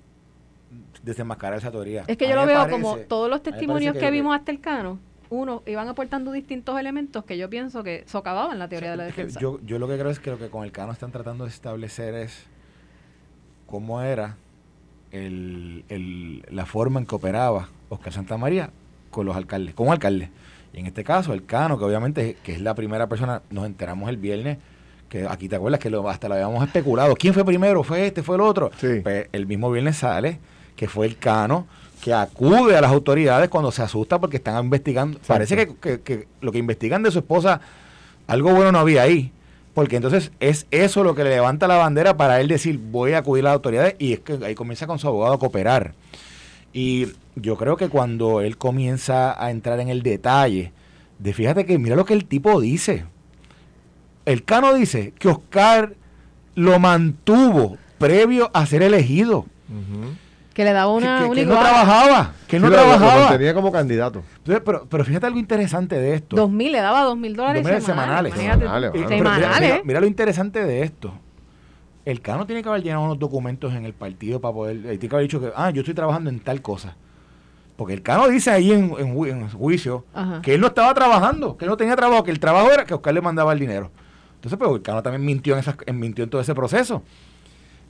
desenmascarar esa teoría. Es que yo lo veo como todos los testimonios que, vimos hasta el cano, uno iban aportando distintos elementos que yo pienso que socavaban la teoría de la defensa. Yo, yo lo que creo es que lo que con el cano están tratando de establecer es cómo era el, el, la forma en que operaba Oscar Santamaría con los alcaldes, con un alcalde. Y en este caso, el Cano, que obviamente que es la primera persona, nos enteramos el viernes que aquí te acuerdas que lo, hasta lo habíamos especulado. ¿Quién fue primero? ¿Fue este? ¿Fue el otro? Pues, el mismo viernes sale que fue el Cano que acude a las autoridades cuando se asusta porque están investigando. Parece que, lo que investigan de su esposa, algo bueno no había ahí. Porque entonces es eso lo que le levanta la bandera para él decir voy a acudir a las autoridades y es que ahí comienza con su abogado a cooperar. Y yo creo que cuando él comienza a entrar en el detalle, de fíjate que mira lo que el tipo dice el Cano dice que Oscar lo mantuvo previo a ser elegido. Que le daba una, que, no trabajaba, que no trabajaba. Lo tenía como candidato. pero, pero fíjate algo interesante de esto. Dos mil, le daba dos mil dólares semanales. Semanales. Mira, lo interesante de esto. El Cano tiene que haber llenado unos documentos en el partido para poder. Tiene que haber dicho que, ah, yo estoy trabajando en tal cosa. Porque el Cano dice ahí en, en, juicio que él no estaba trabajando, que él no tenía trabajo, que el trabajo era que Oscar le mandaba el dinero. Entonces, pues el Cano también mintió en, esas, mintió en todo ese proceso.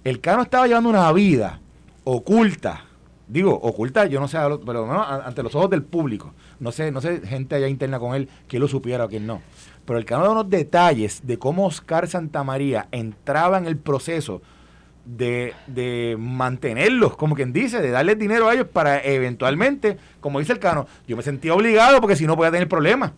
El Cano estaba llevando una vida oculta. Digo, oculta, yo no sé, pero ante los ojos del público. No sé, no sé, gente allá interna con él, que lo supiera o quién no. Pero el Cano da unos detalles de cómo Oscar Santamaría entraba en el proceso de, de, mantenerlos, como quien dice, de darles dinero a ellos para eventualmente, como dice el Cano, yo me sentía obligado porque si no podía tener problemas.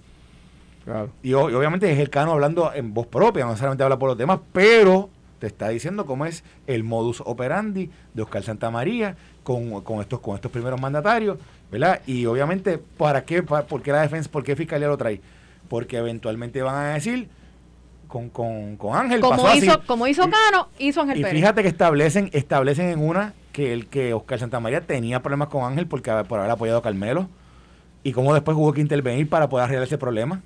Y, obviamente es el Cano hablando en voz propia, no necesariamente habla por los demás, pero te está diciendo cómo es el modus operandi de Oscar Santamaría con, con estos con estos primeros mandatarios, ¿verdad? Y obviamente, ¿para qué? ¿Por qué la defensa, por qué Fiscalía lo trae? Porque eventualmente van a decir con, con, con Ángel como hizo, Como hizo Cano, hizo Ángel y fíjate que establecen, establecen en una que el que Oscar Santamaría tenía problemas con Ángel porque por haber apoyado a Carmelo y cómo después hubo que intervenir para poder arreglar ese problema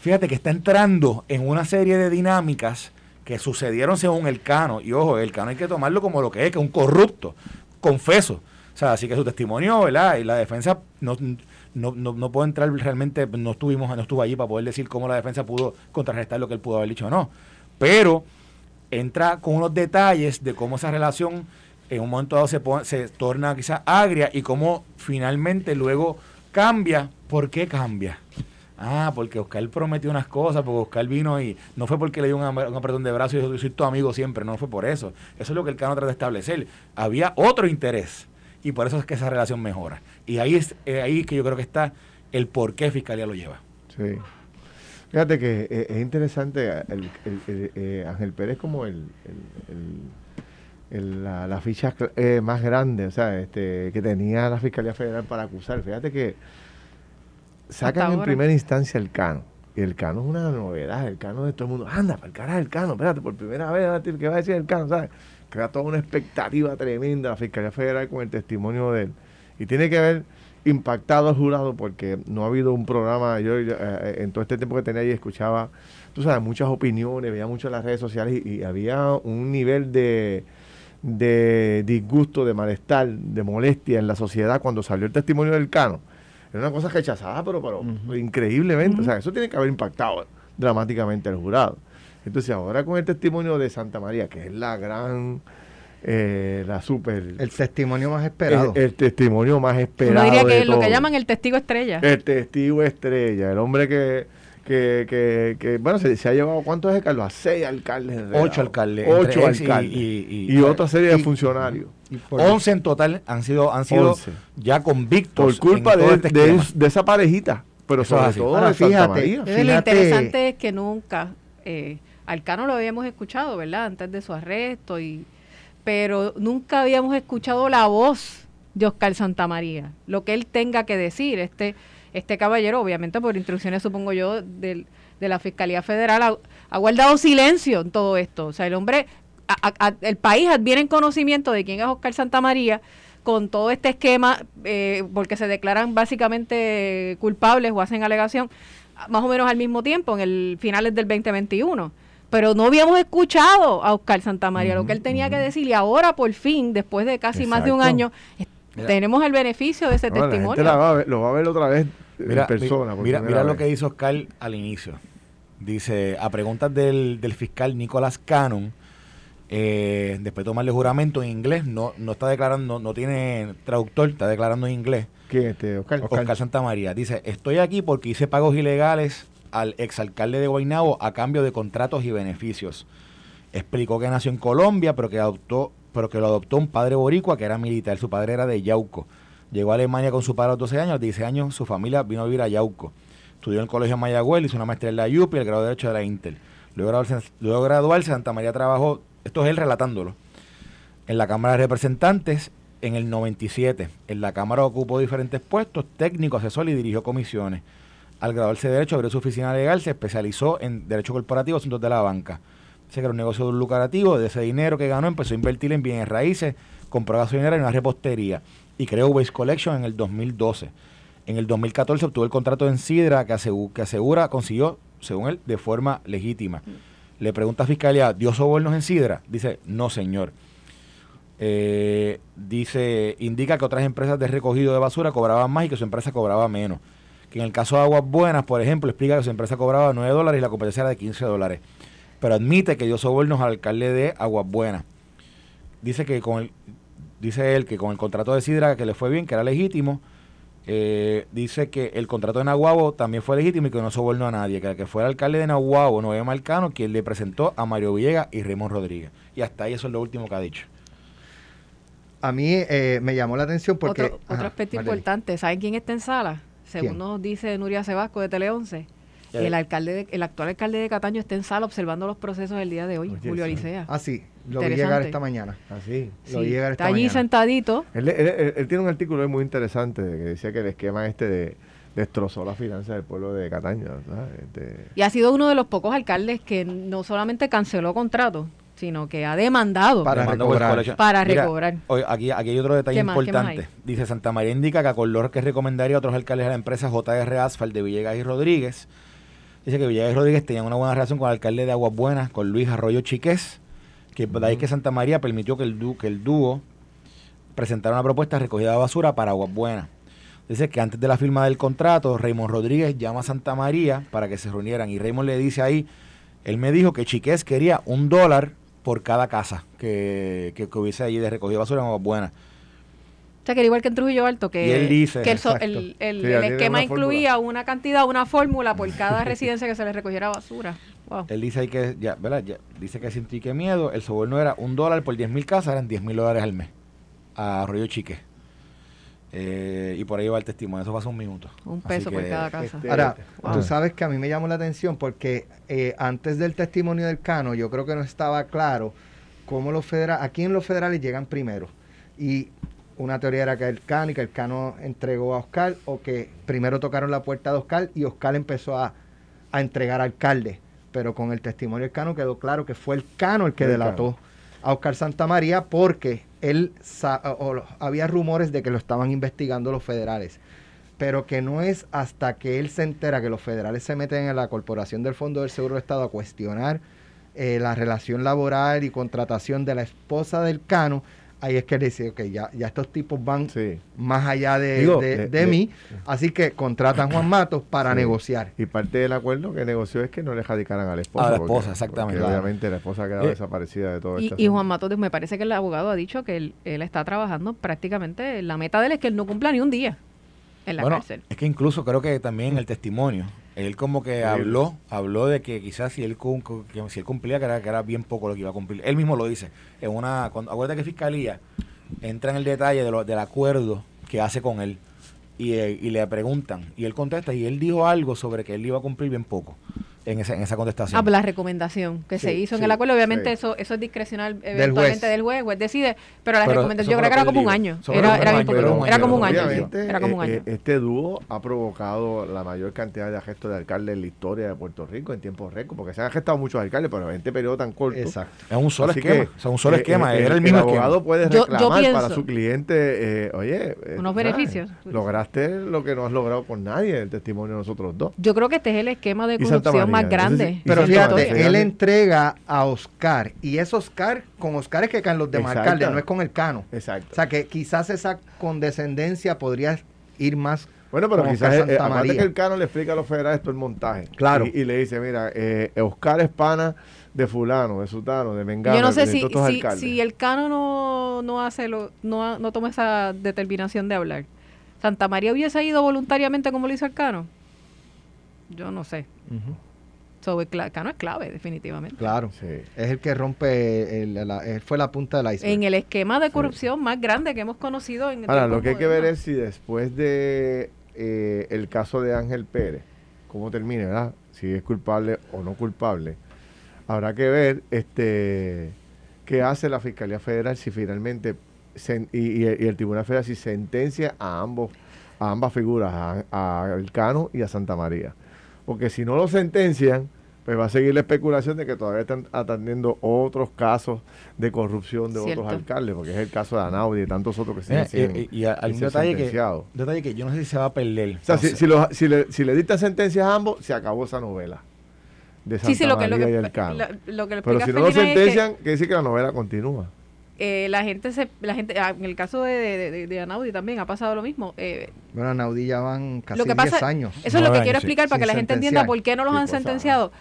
fíjate que está entrando en una serie de dinámicas que sucedieron según el Cano. Y ojo, el Cano hay que tomarlo como lo que es, que es un corrupto, confeso. O sea, así que su testimonio, ¿verdad? Y la defensa no, no, no, puedo entrar realmente, no estuvimos, no estuvo allí para poder decir cómo la defensa pudo contrarrestar lo que él pudo haber dicho o no. Pero entra con unos detalles de cómo esa relación en un momento dado se, se torna quizás agria y cómo finalmente luego cambia. ¿Por qué cambia? Ah, porque Oscar prometió unas cosas, porque Oscar vino y no fue porque le dio un, apretón de brazos y yo soy tu amigo siempre, no fue por eso. Eso es lo que el Cano trata de establecer. Había otro interés y por eso es que esa relación mejora. Y ahí es ahí que yo creo que está el por qué Fiscalía lo lleva. Sí. Fíjate que eh, es interesante, el, eh, Ángel Pérez como el, la, ficha eh, más grande, o sea, este, que tenía la Fiscalía Federal para acusar. Fíjate que sacan en primera instancia el cano. Y el cano es una novedad, el cano de todo el mundo. Anda, para el carajo el cano, espérate, por primera vez, ¿qué va a decir el cano? ¿Sabes? Crea toda una expectativa tremenda la Fiscalía Federal con el testimonio de él. Y tiene que haber impactado al jurado porque no ha habido un programa, yo eh, en todo este tiempo que tenía ahí escuchaba, tú sabes, muchas opiniones, veía mucho en las redes sociales y, había un nivel de, de disgusto, de malestar, de molestia en la sociedad cuando salió el testimonio del Cano era una cosa rechazada, pero, pero increíblemente. O sea, eso tiene que haber impactado dramáticamente al jurado. Entonces, ahora con el testimonio de Santa María, que es la gran, eh, la super... El testimonio más esperado. El, testimonio más esperado. Yo diría que es lo que llaman el testigo estrella. El testigo estrella, el hombre que, que, que, que, bueno, se, se, ha llevado, ¿cuántos alcaldes? A seis alcaldes. Ocho alcaldes. Ocho alcaldes. Y, y, otra serie de funcionarios. Once en total han sido, han sido ya convictos. Por culpa de, este de, esa parejita. Pero sobre todo Ahora, fíjate, Lo interesante es que nunca, eh, Alcano lo habíamos escuchado, ¿verdad? Antes de su arresto, y pero nunca habíamos escuchado la voz de Oscar Santamaría, lo que él tenga que decir. Este este caballero, obviamente por instrucciones, supongo yo, de la Fiscalía Federal, ha, guardado silencio en todo esto. O sea, el hombre, el país adviene en conocimiento de quién es Oscar Santamaría con todo este esquema, eh, porque se declaran básicamente culpables o hacen alegación más o menos al mismo tiempo, en el finales del 2021 pero no habíamos escuchado a Oscar Santamaría, lo que él tenía que decir, y ahora por fin, después de casi más de un año, tenemos el beneficio de ese testimonio. lo va a ver otra vez en persona. Mira, mira lo que hizo Oscar al inicio. Dice, a preguntas del, del fiscal Nicolás Cannon, eh, después de tomarle juramento en inglés, no, no está declarando, no tiene traductor, está declarando en inglés. ¿Quién este? Oscar. Oscar Santa María. Dice, estoy aquí porque hice pagos ilegales al exalcalde de Guaynabo a cambio de contratos y beneficios. Explicó que nació en Colombia, pero que adoptó pero que lo adoptó un padre boricua que era militar. Su padre era de Yauco. Llegó a Alemania con su padre a los 12 años. A los 16 años su familia vino a vivir a Yauco. Estudió en el colegio Mayagüel, hizo una maestría en la UPI y el grado de Derecho de la Intel. Luego, luego de graduarse, Santa María trabajó, esto es él relatándolo, en la Cámara de Representantes en el 97. En la Cámara ocupó diferentes puestos, técnico, asesor y dirigió comisiones. Al graduarse de Derecho, abrió su oficina legal, se especializó en Derecho Corporativo, Asuntos de la Banca se creó un negocio lucrativo, de ese dinero que ganó empezó a invertir en bienes raíces, compró gasolinera y una repostería y creó Waste Collection en el 2012. En el 2014 obtuvo el contrato en Sidra que asegura, que asegura consiguió, según él, de forma legítima. Le pregunta a Fiscalía, ¿dio sobornos en Sidra? Dice, no señor. Eh, dice, indica que otras empresas de recogido de basura cobraban más y que su empresa cobraba menos. Que en el caso de Aguas Buenas, por ejemplo, explica que su empresa cobraba 9 dólares y la competencia era de 15 dólares pero admite que dio sobornos al alcalde de Aguas Buenas. Dice que con el, dice él que con el contrato de Sidra que le fue bien, que era legítimo. Eh, dice que el contrato de Nahuabo también fue legítimo y que no sobornó a nadie, que, que fue el alcalde de Nahuabo, Noé Marcano, quien le presentó a Mario Villegas y Raymond Rodríguez. Y hasta ahí eso es lo último que ha dicho. A mí eh, me llamó la atención porque... Otro, aspecto importante, ¿saben quién está en sala? Según nos dice Nuria Sebasco de Tele 11 el alcalde, el actual alcalde de Cataño está en sala observando los procesos del día de hoy, Julio Alicea. Ah, sí, lo vi llegar esta mañana. Ah, sí. Lo vi llegar esta está allí sentadito. Él, tiene un artículo muy interesante que decía que el esquema este de destrozó las finanzas del pueblo de Cataño. Este y ha sido uno de los pocos alcaldes que no solamente canceló contratos, sino que ha demandado para recobrar. Para recobrar. aquí, aquí hay otro detalle importante. Dice Santa María indica que acordó que recomendaría a otros alcaldes de la empresa JR Asfalt de Villegas y Rodríguez Dice que Villegas Rodríguez tenía una buena relación con el alcalde de Aguas Buenas, con Luis Arroyo Chiqués, que de ahí que Santa María permitió que el, que el dúo presentara una propuesta de recogida de basura para Aguas Buenas. Dice que antes de la firma del contrato, Raymond Rodríguez llama a Santa María para que se reunieran y Raymond le dice ahí, él me dijo que Chiqués quería un dólar por cada casa que, que, hubiese allí de recogida de basura en Aguas Buenas. O sea, que era igual que en Trujillo Alto, que, el, el, esquema incluía una cantidad, una fórmula por cada residencia que se le recogiera basura. Él dice ahí que, ya, ¿verdad? dice que sin que miedo, el soborno era un dólar por 10 mil casas, eran 10 mil dólares al mes a Arroyo Chique. Eh, y por ahí va el testimonio, eso pasa un minuto. Un peso por cada casa. Este, Ahora, tú sabes que a mí me llamó la atención porque eh, antes del testimonio del Cano, yo creo que no estaba claro cómo los federales, a quién los federales llegan primero. Y una teoría era que el Cano y que el Cano entregó a Oscar o que primero tocaron la puerta de Oscar y Oscar empezó a, entregar al alcalde. Pero con el testimonio del Cano quedó claro que fue el Cano el que delató a Oscar Santamaría porque él había rumores de que lo estaban investigando los federales. Pero que no es hasta que él se entera que los federales se meten en la Corporación del Fondo del Seguro del Estado a cuestionar eh, la relación laboral y contratación de la esposa del Cano ahí es que le dice, ok, ya, ya estos tipos van más allá de, de, mí, así que contratan a Juan Matos para negociar. Y parte del acuerdo que negoció es que no le radicaran a la esposa. A la esposa, exactamente. obviamente la esposa quedó eh, desaparecida de todo esto. Y, Juan Matos, me parece que el abogado ha dicho que él, está trabajando prácticamente, la meta de él es que él no cumpla ni un día en la bueno, cárcel. Es que incluso creo que también el testimonio Él como que habló, habló de que quizás si él, si él cumplía, que era, que era bien poco lo que iba a cumplir. Él mismo lo dice. En una, cuando, acuérdate que Fiscalía entra en el detalle de lo, del acuerdo que hace con él y, eh, y le preguntan y él contesta y él dijo algo sobre que él iba a cumplir bien poco en esa, en esa contestación. Ah, pues la recomendación que se hizo en el acuerdo, obviamente eso eso es discrecional eventualmente del juez, el juez decide, pero la recomendación yo creo que era como un año, era, era, era, como un año, era como un año. Este dúo ha provocado la mayor cantidad de arrestos de alcaldes en la historia de Puerto Rico en tiempos récord, porque se han arrestado muchos alcaldes, pero en este periodo tan corto. Exacto. Es un solo esquema, que, un solo eh, esquema, eh, era el mismo el abogado puede reclamar para su cliente, eh, oye, unos beneficios. Lograste lo que no has logrado con nadie, el testimonio de nosotros dos. Yo creo que este es el esquema de corrupción más grande. Pero fíjate, él entrega a Oscar y es Oscar con Oscar es que caen los demás alcaldes, no es con el cano. Exacto. O sea que quizás esa condescendencia podría ir más bueno, pero quizás eh, aparte que el Cano le explica a los federales esto el montaje. Claro. Y, le dice, mira, eh, Oscar es pana de fulano, de sutano, de mengano. Yo no sé si, si, si, el Cano no, no hace lo, no, no toma esa determinación de hablar. ¿Santa María hubiese ido voluntariamente como lo hizo el Cano? Yo no sé. So, Cano es clave, definitivamente. Claro, sí. es el que rompe, el, fue la punta del iceberg. En el esquema de corrupción más grande que hemos conocido en Ahora, lo que hay que ver es si después de eh, el caso de Ángel Pérez, cómo termine, ¿verdad? Si es culpable o no culpable. Habrá que ver este qué hace la Fiscalía Federal si finalmente y, el Tribunal Federal si sentencia a ambos a ambas figuras, a, a Cano y a Santa María. Porque si no lo sentencian, pues va a seguir la especulación de que todavía están atendiendo otros casos de corrupción de otros alcaldes, porque es el caso de Anaudi y de tantos otros que siguen eh, y, y, hay un detalle que, detalle que yo no sé si se va a perder. O sea, si, si, si, le, si le dictan sentencias a ambos, se acabó esa novela. De Santa sí, sí, lo que, lo que, lo, que Pero si no lo sentencian, quiere decir que la novela continúa. Eh, la gente se, la gente ah, en el caso de, de, Anaudi también ha pasado lo mismo eh, bueno Anaudi ya van casi 10 años. eso es lo que quiero explicar para que la gente entienda por qué no los han sentenciado.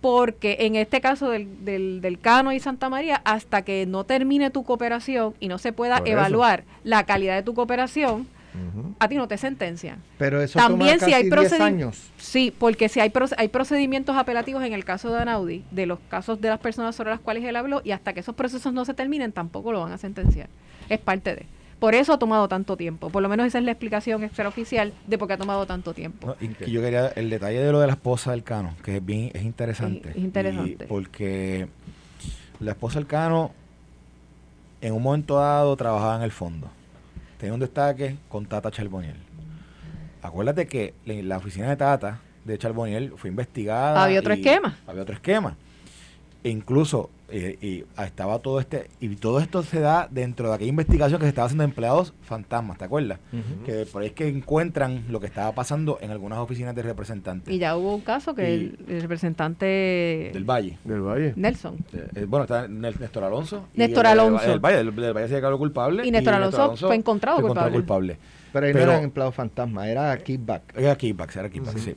Porque en este caso del, del, del, Cano y Santa María hasta que no termine tu cooperación y no se pueda evaluar la calidad de tu cooperación a ti no te sentencian. Pero eso también si hay años. Sí, porque si hay, hay procedimientos apelativos en el caso de Anaudi, de los casos de las personas sobre las cuales él habló, y hasta que esos procesos no se terminen, tampoco lo van a sentenciar. Es parte de. Por eso ha tomado tanto tiempo. Por lo menos esa es la explicación extraoficial de por qué ha tomado tanto tiempo. y yo quería el detalle de lo de la esposa del Cano, que es bien es interesante. Es, interesante. porque la esposa del Cano en un momento dado trabajaba en el fondo tenía un destaque con Tata Charboniel. Acuérdate que la oficina de Tata de Charboniel fue investigada. Había otro esquema. Había otro esquema. E incluso eh, y estaba todo este y todo esto se da dentro de aquella investigación que se estaba haciendo de empleados fantasmas, ¿te acuerdas? Que por ahí es que encuentran lo que estaba pasando en algunas oficinas de representantes. Y ya hubo un caso que el, representante del Valle, del Valle, Nelson. Eh, eh, bueno, está Néstor Alonso. Néstor Alonso. Del, Valle, del, Valle se declaró culpable. Y Néstor, Alonso, fue encontrado culpable. culpable. Pero ahí no eran empleados fantasmas, era kickback. Era kickback, era kickback, sí.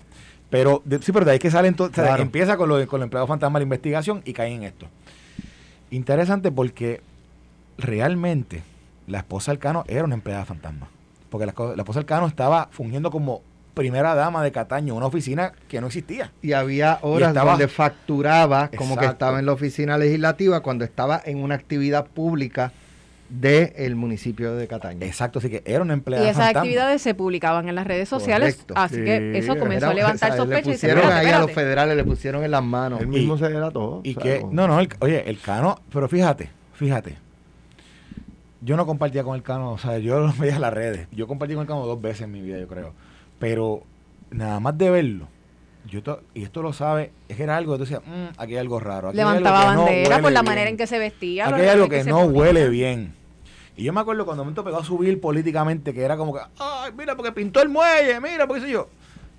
Pero sí, pero de ahí que sale entonces, empieza con, lo, con el empleado fantasma la investigación y cae en esto. Interesante porque realmente la esposa del Cano era una empleada fantasma. Porque la, esposa del Cano estaba fungiendo como primera dama de Cataño, una oficina que no existía. Y había horas donde facturaba como que estaba en la oficina legislativa cuando estaba en una actividad pública del municipio de Cataño. Exacto, así que era una empleada. Y esas actividades se publicaban en las redes sociales, así que eso comenzó a levantar sospechas. Le pusieron ahí a los federales, le pusieron en las manos. El mismo se era todo. Y que, no, no, oye, el Cano, pero fíjate, fíjate. Yo no compartía con el Cano, o sea, yo lo veía en las redes. Yo compartí con el Cano dos veces en mi vida, yo creo. Pero nada más de verlo, yo y esto lo sabe, es que era algo que tú decías, mm, aquí hay algo raro. Levantaba bandera por la manera en que se vestía. Aquí hay algo que, no huele bien. Y yo me acuerdo cuando momento pegó a subir políticamente, que era como que, ay, mira, porque pintó el muelle, mira, porque sé yo.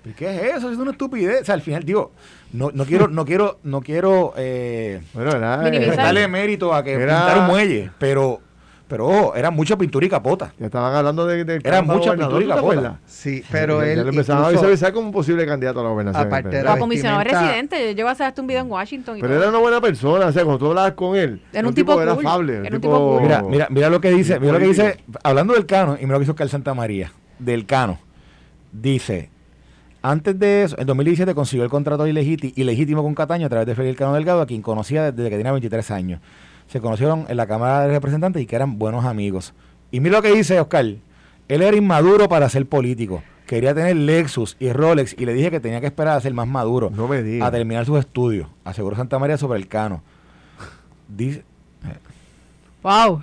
¿Y qué es eso? Es una estupidez. O sea, al final, digo, no, no quiero, no quiero, no quiero eh, bueno, darle mérito a que pintar un muelle, pero pero era mucha pintura y capota. Ya estaban hablando de, de era mucha pintura y capota. Sí, pero él. Ya empezaba a visualizar como un posible candidato a la gobernación. Aparte de la comisionado residente. Yo iba a hacer hasta un video en Washington. pero era una buena persona. O sea, cuando tú hablabas con él. Era un, tipo, era afable. Era un tipo, Mira, mira, mira lo que dice. Mira lo que dice. Hablando del Cano, y mira lo que hizo Carl Santa María. Del Cano. Dice. Antes de eso, en 2017 consiguió el contrato ilegítimo con Cataño a través de Félix Cano Delgado, a quien conocía desde que tenía 23 años. Se conocieron en la Cámara de Representantes y que eran buenos amigos. Y mira lo que dice Oscar. Él era inmaduro para ser político. Quería tener Lexus y Rolex y le dije que tenía que esperar a ser más maduro. No me digas. A terminar sus estudios. Aseguró Santa María sobre el Cano. Dice, wow.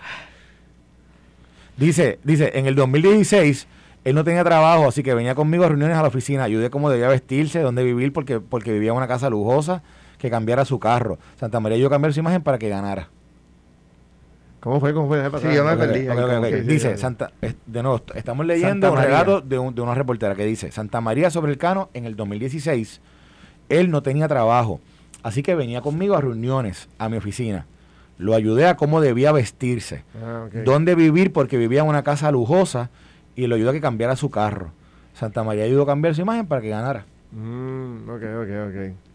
Dice, dice, en el 2016 él no tenía trabajo, así que venía conmigo a reuniones a la oficina, ayudé cómo debía vestirse, dónde vivir, porque, porque vivía en una casa lujosa, que cambiara su carro. Santa María yo cambiar su imagen para que ganara. ¿Cómo fue? ¿Cómo fue? Sí, yo me perdí. dice, Santa, de nuevo, estamos leyendo un relato de, de una reportera que dice, Santa María sobre el Cano, en el 2016, él no tenía trabajo, así que venía conmigo a reuniones a mi oficina. Lo ayudé a cómo debía vestirse, ah, dónde vivir, porque vivía en una casa lujosa, y lo ayudó a que cambiara su carro. Santa María ayudó a cambiar su imagen para que ganara. Mm, ok, ok, ok.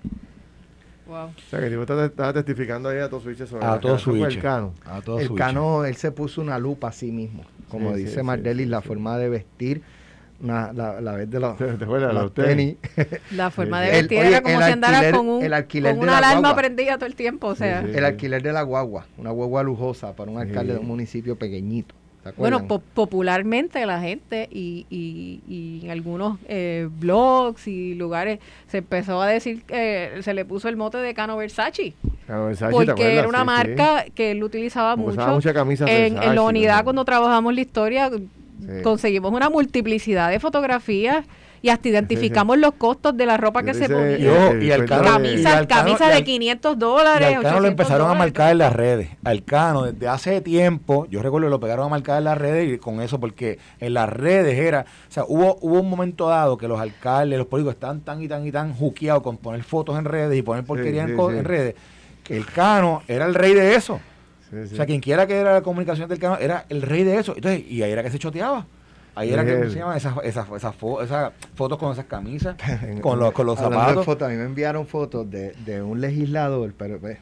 Wow. O sea, que tipo estaba testificando ahí a todos switches sobre a todo switch. el Cano. A todo el Cano, él se puso una lupa a sí mismo. Como dice sí, la forma de vestir, la, la, vez de los, tenis. La forma de vestir era como si andara con, un, con una alarma prendida todo el tiempo. O sea. el alquiler de la guagua, una guagua lujosa para un alcalde de un municipio pequeñito. Bueno, popularmente la gente y, y, en algunos eh, blogs y lugares se empezó a decir que se le puso el mote de Cano Versace. Cano Versace porque era una marca que él utilizaba mucho. en, en, la unidad cuando trabajamos la historia. Conseguimos una multiplicidad de fotografías y hasta identificamos los costos de la ropa que se ponía. y al camisa de 500 dólares. Y al Cano lo empezaron a marcar en las redes. Al Cano, desde hace tiempo, yo recuerdo que lo pegaron a marcar en las redes y con eso, porque en las redes era, o sea, hubo, hubo un momento dado que los alcaldes, los políticos estaban tan y tan y tan juqueados con poner fotos en redes y poner porquería en, redes, que el Cano era el rey de eso. o sea, quien quiera que era la comunicación del Cano era el rey de eso. Entonces, y ahí era que se choteaba. Ahí era que se llaman esas, esas, esas, fotos con esas camisas, con los, con los zapatos. a mí me enviaron fotos de, de un legislador, pero pues,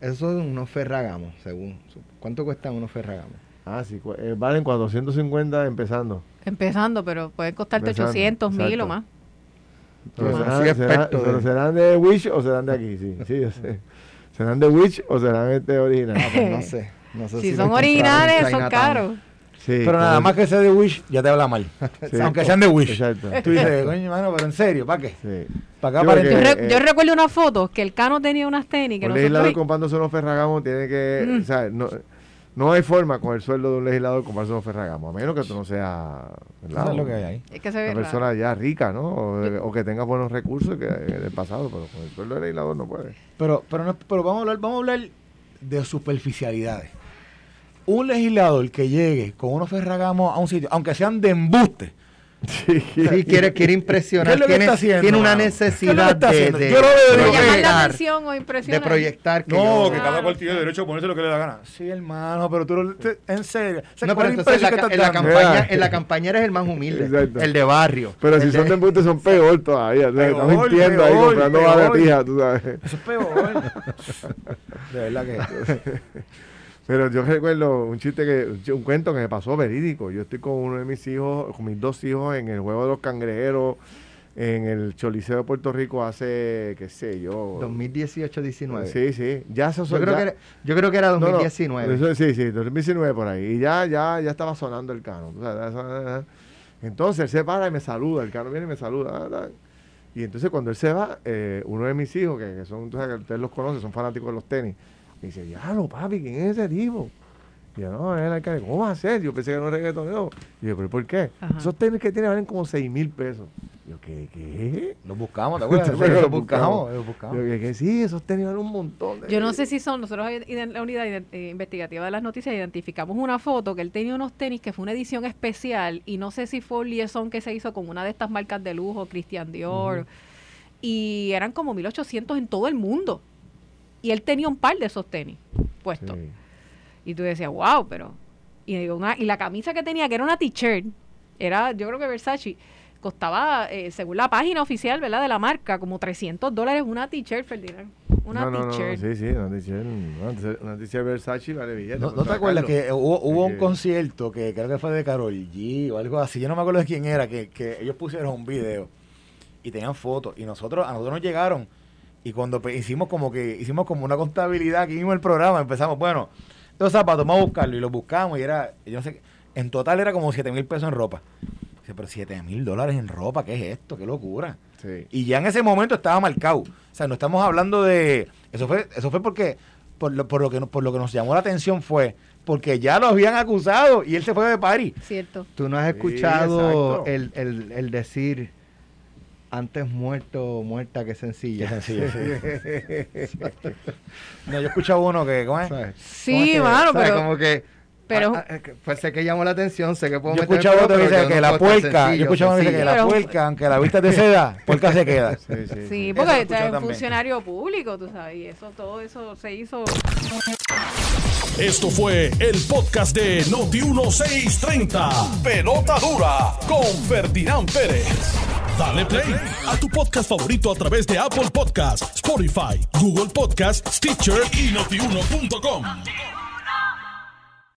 esos son unos ferragamos, según. ¿Cuánto cuestan unos ferragamos? Ah, sí, eh, valen 450 empezando. Empezando, pero pueden costarte 800, 1000 o más. Pero, serán, de Wish o serán de aquí, sí, sí, yo sé. ¿Serán de Wish o serán este original? Ah, pues no sé. No sé si, son originales, son caros pero nada más que sea de Wish, ya te habla mal. Aunque sean de Wish. Tú dices, coño, hermano, pero en serio, ¿para qué? ¿Para acá, yo, yo, recuerdo una foto que el Cano tenía unas tenis que Un legislador comprándose unos Ferragamo tiene que. Mm. O sea, no, no hay forma con el sueldo de un legislador comprarse unos Ferragamo, a menos que tú no seas. ¿verdad? es lo que hay ahí. Es que se ve una persona ya rica, ¿no? O, que tenga buenos recursos que del pasado, pero con el sueldo del legislador no puede. Pero, pero, no, pero vamos, a hablar, vamos a hablar de superficialidades un legislador que llegue con unos ferragamos a un sitio, aunque sean de embuste, Sí, quiere, quiere impresionar. tiene, tiene una necesidad de, de, Yo lo proyectar, de proyectar que No, que cada cual tiene derecho a ponerse lo que le da gana. Sí, hermano, pero tú en serio. no, pero entonces en la, en la campaña, en la campaña eres el más humilde, el de barrio. Pero si son de embuste son peor todavía. Estamos mintiendo ahí comprando bagatijas, tú sabes. Eso es peor. de verdad que... Pero yo recuerdo un chiste que, un cuento que me pasó verídico. Yo estoy con uno de mis hijos, con mis dos hijos en el juego de los cangrejeros en el Choliseo de Puerto Rico hace, qué sé yo. 2018-19. Sí, sí. Ya se yo, creo que era, yo creo que era 2019. sí, sí, 2019 por ahí. Y ya, ya, ya estaba sonando el cano. Entonces él se para y me saluda. El cano viene y me saluda. Y entonces cuando él se va, eh, uno de mis hijos, que, son, ustedes los conocen, son fanáticos de los tenis y dice, diablo, papi, ¿quién es ese tipo? Y yo, no, es el alcalde. ¿Cómo va a ser? Yo pensé que no era reggaetonero. Y yo, ¿pero por qué? Esos tenis que tiene valen como 6 mil pesos. Y yo, ¿qué? ¿Qué? Los buscamos, ¿te acuerdas? los buscamos, los buscamos. Yo, ¿qué? Sí, esos tenis valen un montón. yo no sé si son, nosotros en la unidad eh, investigativa de las noticias identificamos una foto que él tenía unos tenis que fue una edición especial y no sé si fue un liaison que se hizo con una de estas marcas de lujo, Christian Dior, y eran como 1800 en todo el mundo. Y él tenía un par de esos tenis puestos. Y tú decías, wow, pero... Y, y la camisa que tenía, que era una t-shirt, era, yo creo que Versace, costaba, eh, según la página oficial, ¿verdad? De la marca, como 300 dólares una t-shirt, Ferdinand. Una t-shirt. sí, sí, una t-shirt. Una t-shirt Versace vale billete. ¿No, ¿no te acuerdas que hubo, hubo un concierto que creo que fue de Carol G o algo así? Yo no me acuerdo de quién era, que, que ellos pusieron un video y tenían fotos. Y nosotros, a nosotros nos llegaron. Y cuando hicimos como que, hicimos como una contabilidad aquí mismo el programa, empezamos, bueno, los zapatos, vamos a buscarlo. Y los buscamos y era, yo no sé, en total era como 7 mil pesos en ropa. Dice, pero 7 mil dólares en ropa, ¿qué es esto? ¡Qué locura! Y ya en ese momento estaba marcado. O sea, no estamos hablando de... Eso fue, eso fue porque, por lo, por lo, que, por lo que nos llamó la atención fue porque ya lo habían acusado y él se fue de París. Cierto. Tú no has escuchado el, el, el, decir antes muerto muerta que sencilla. sencilla, no, yo he escuchado uno que, ¿cómo es? Sí, mano, pero... Como que pero, ah, ah, pues sé que llamó la atención, sé que puedo yo he escuchado otro que dice que la puerca, yo he escuchado dice que la puerca, aunque la vista te seda, puerca se queda. Sí, sí, sí porque es un funcionario público, tú sabes, y eso, todo eso se hizo. Esto fue el podcast de Noti 1630. Pelota dura con Ferdinand Pérez. Dale play a tu podcast favorito a través de Apple Podcasts, Spotify, Google Podcasts, Stitcher y notiuno.com.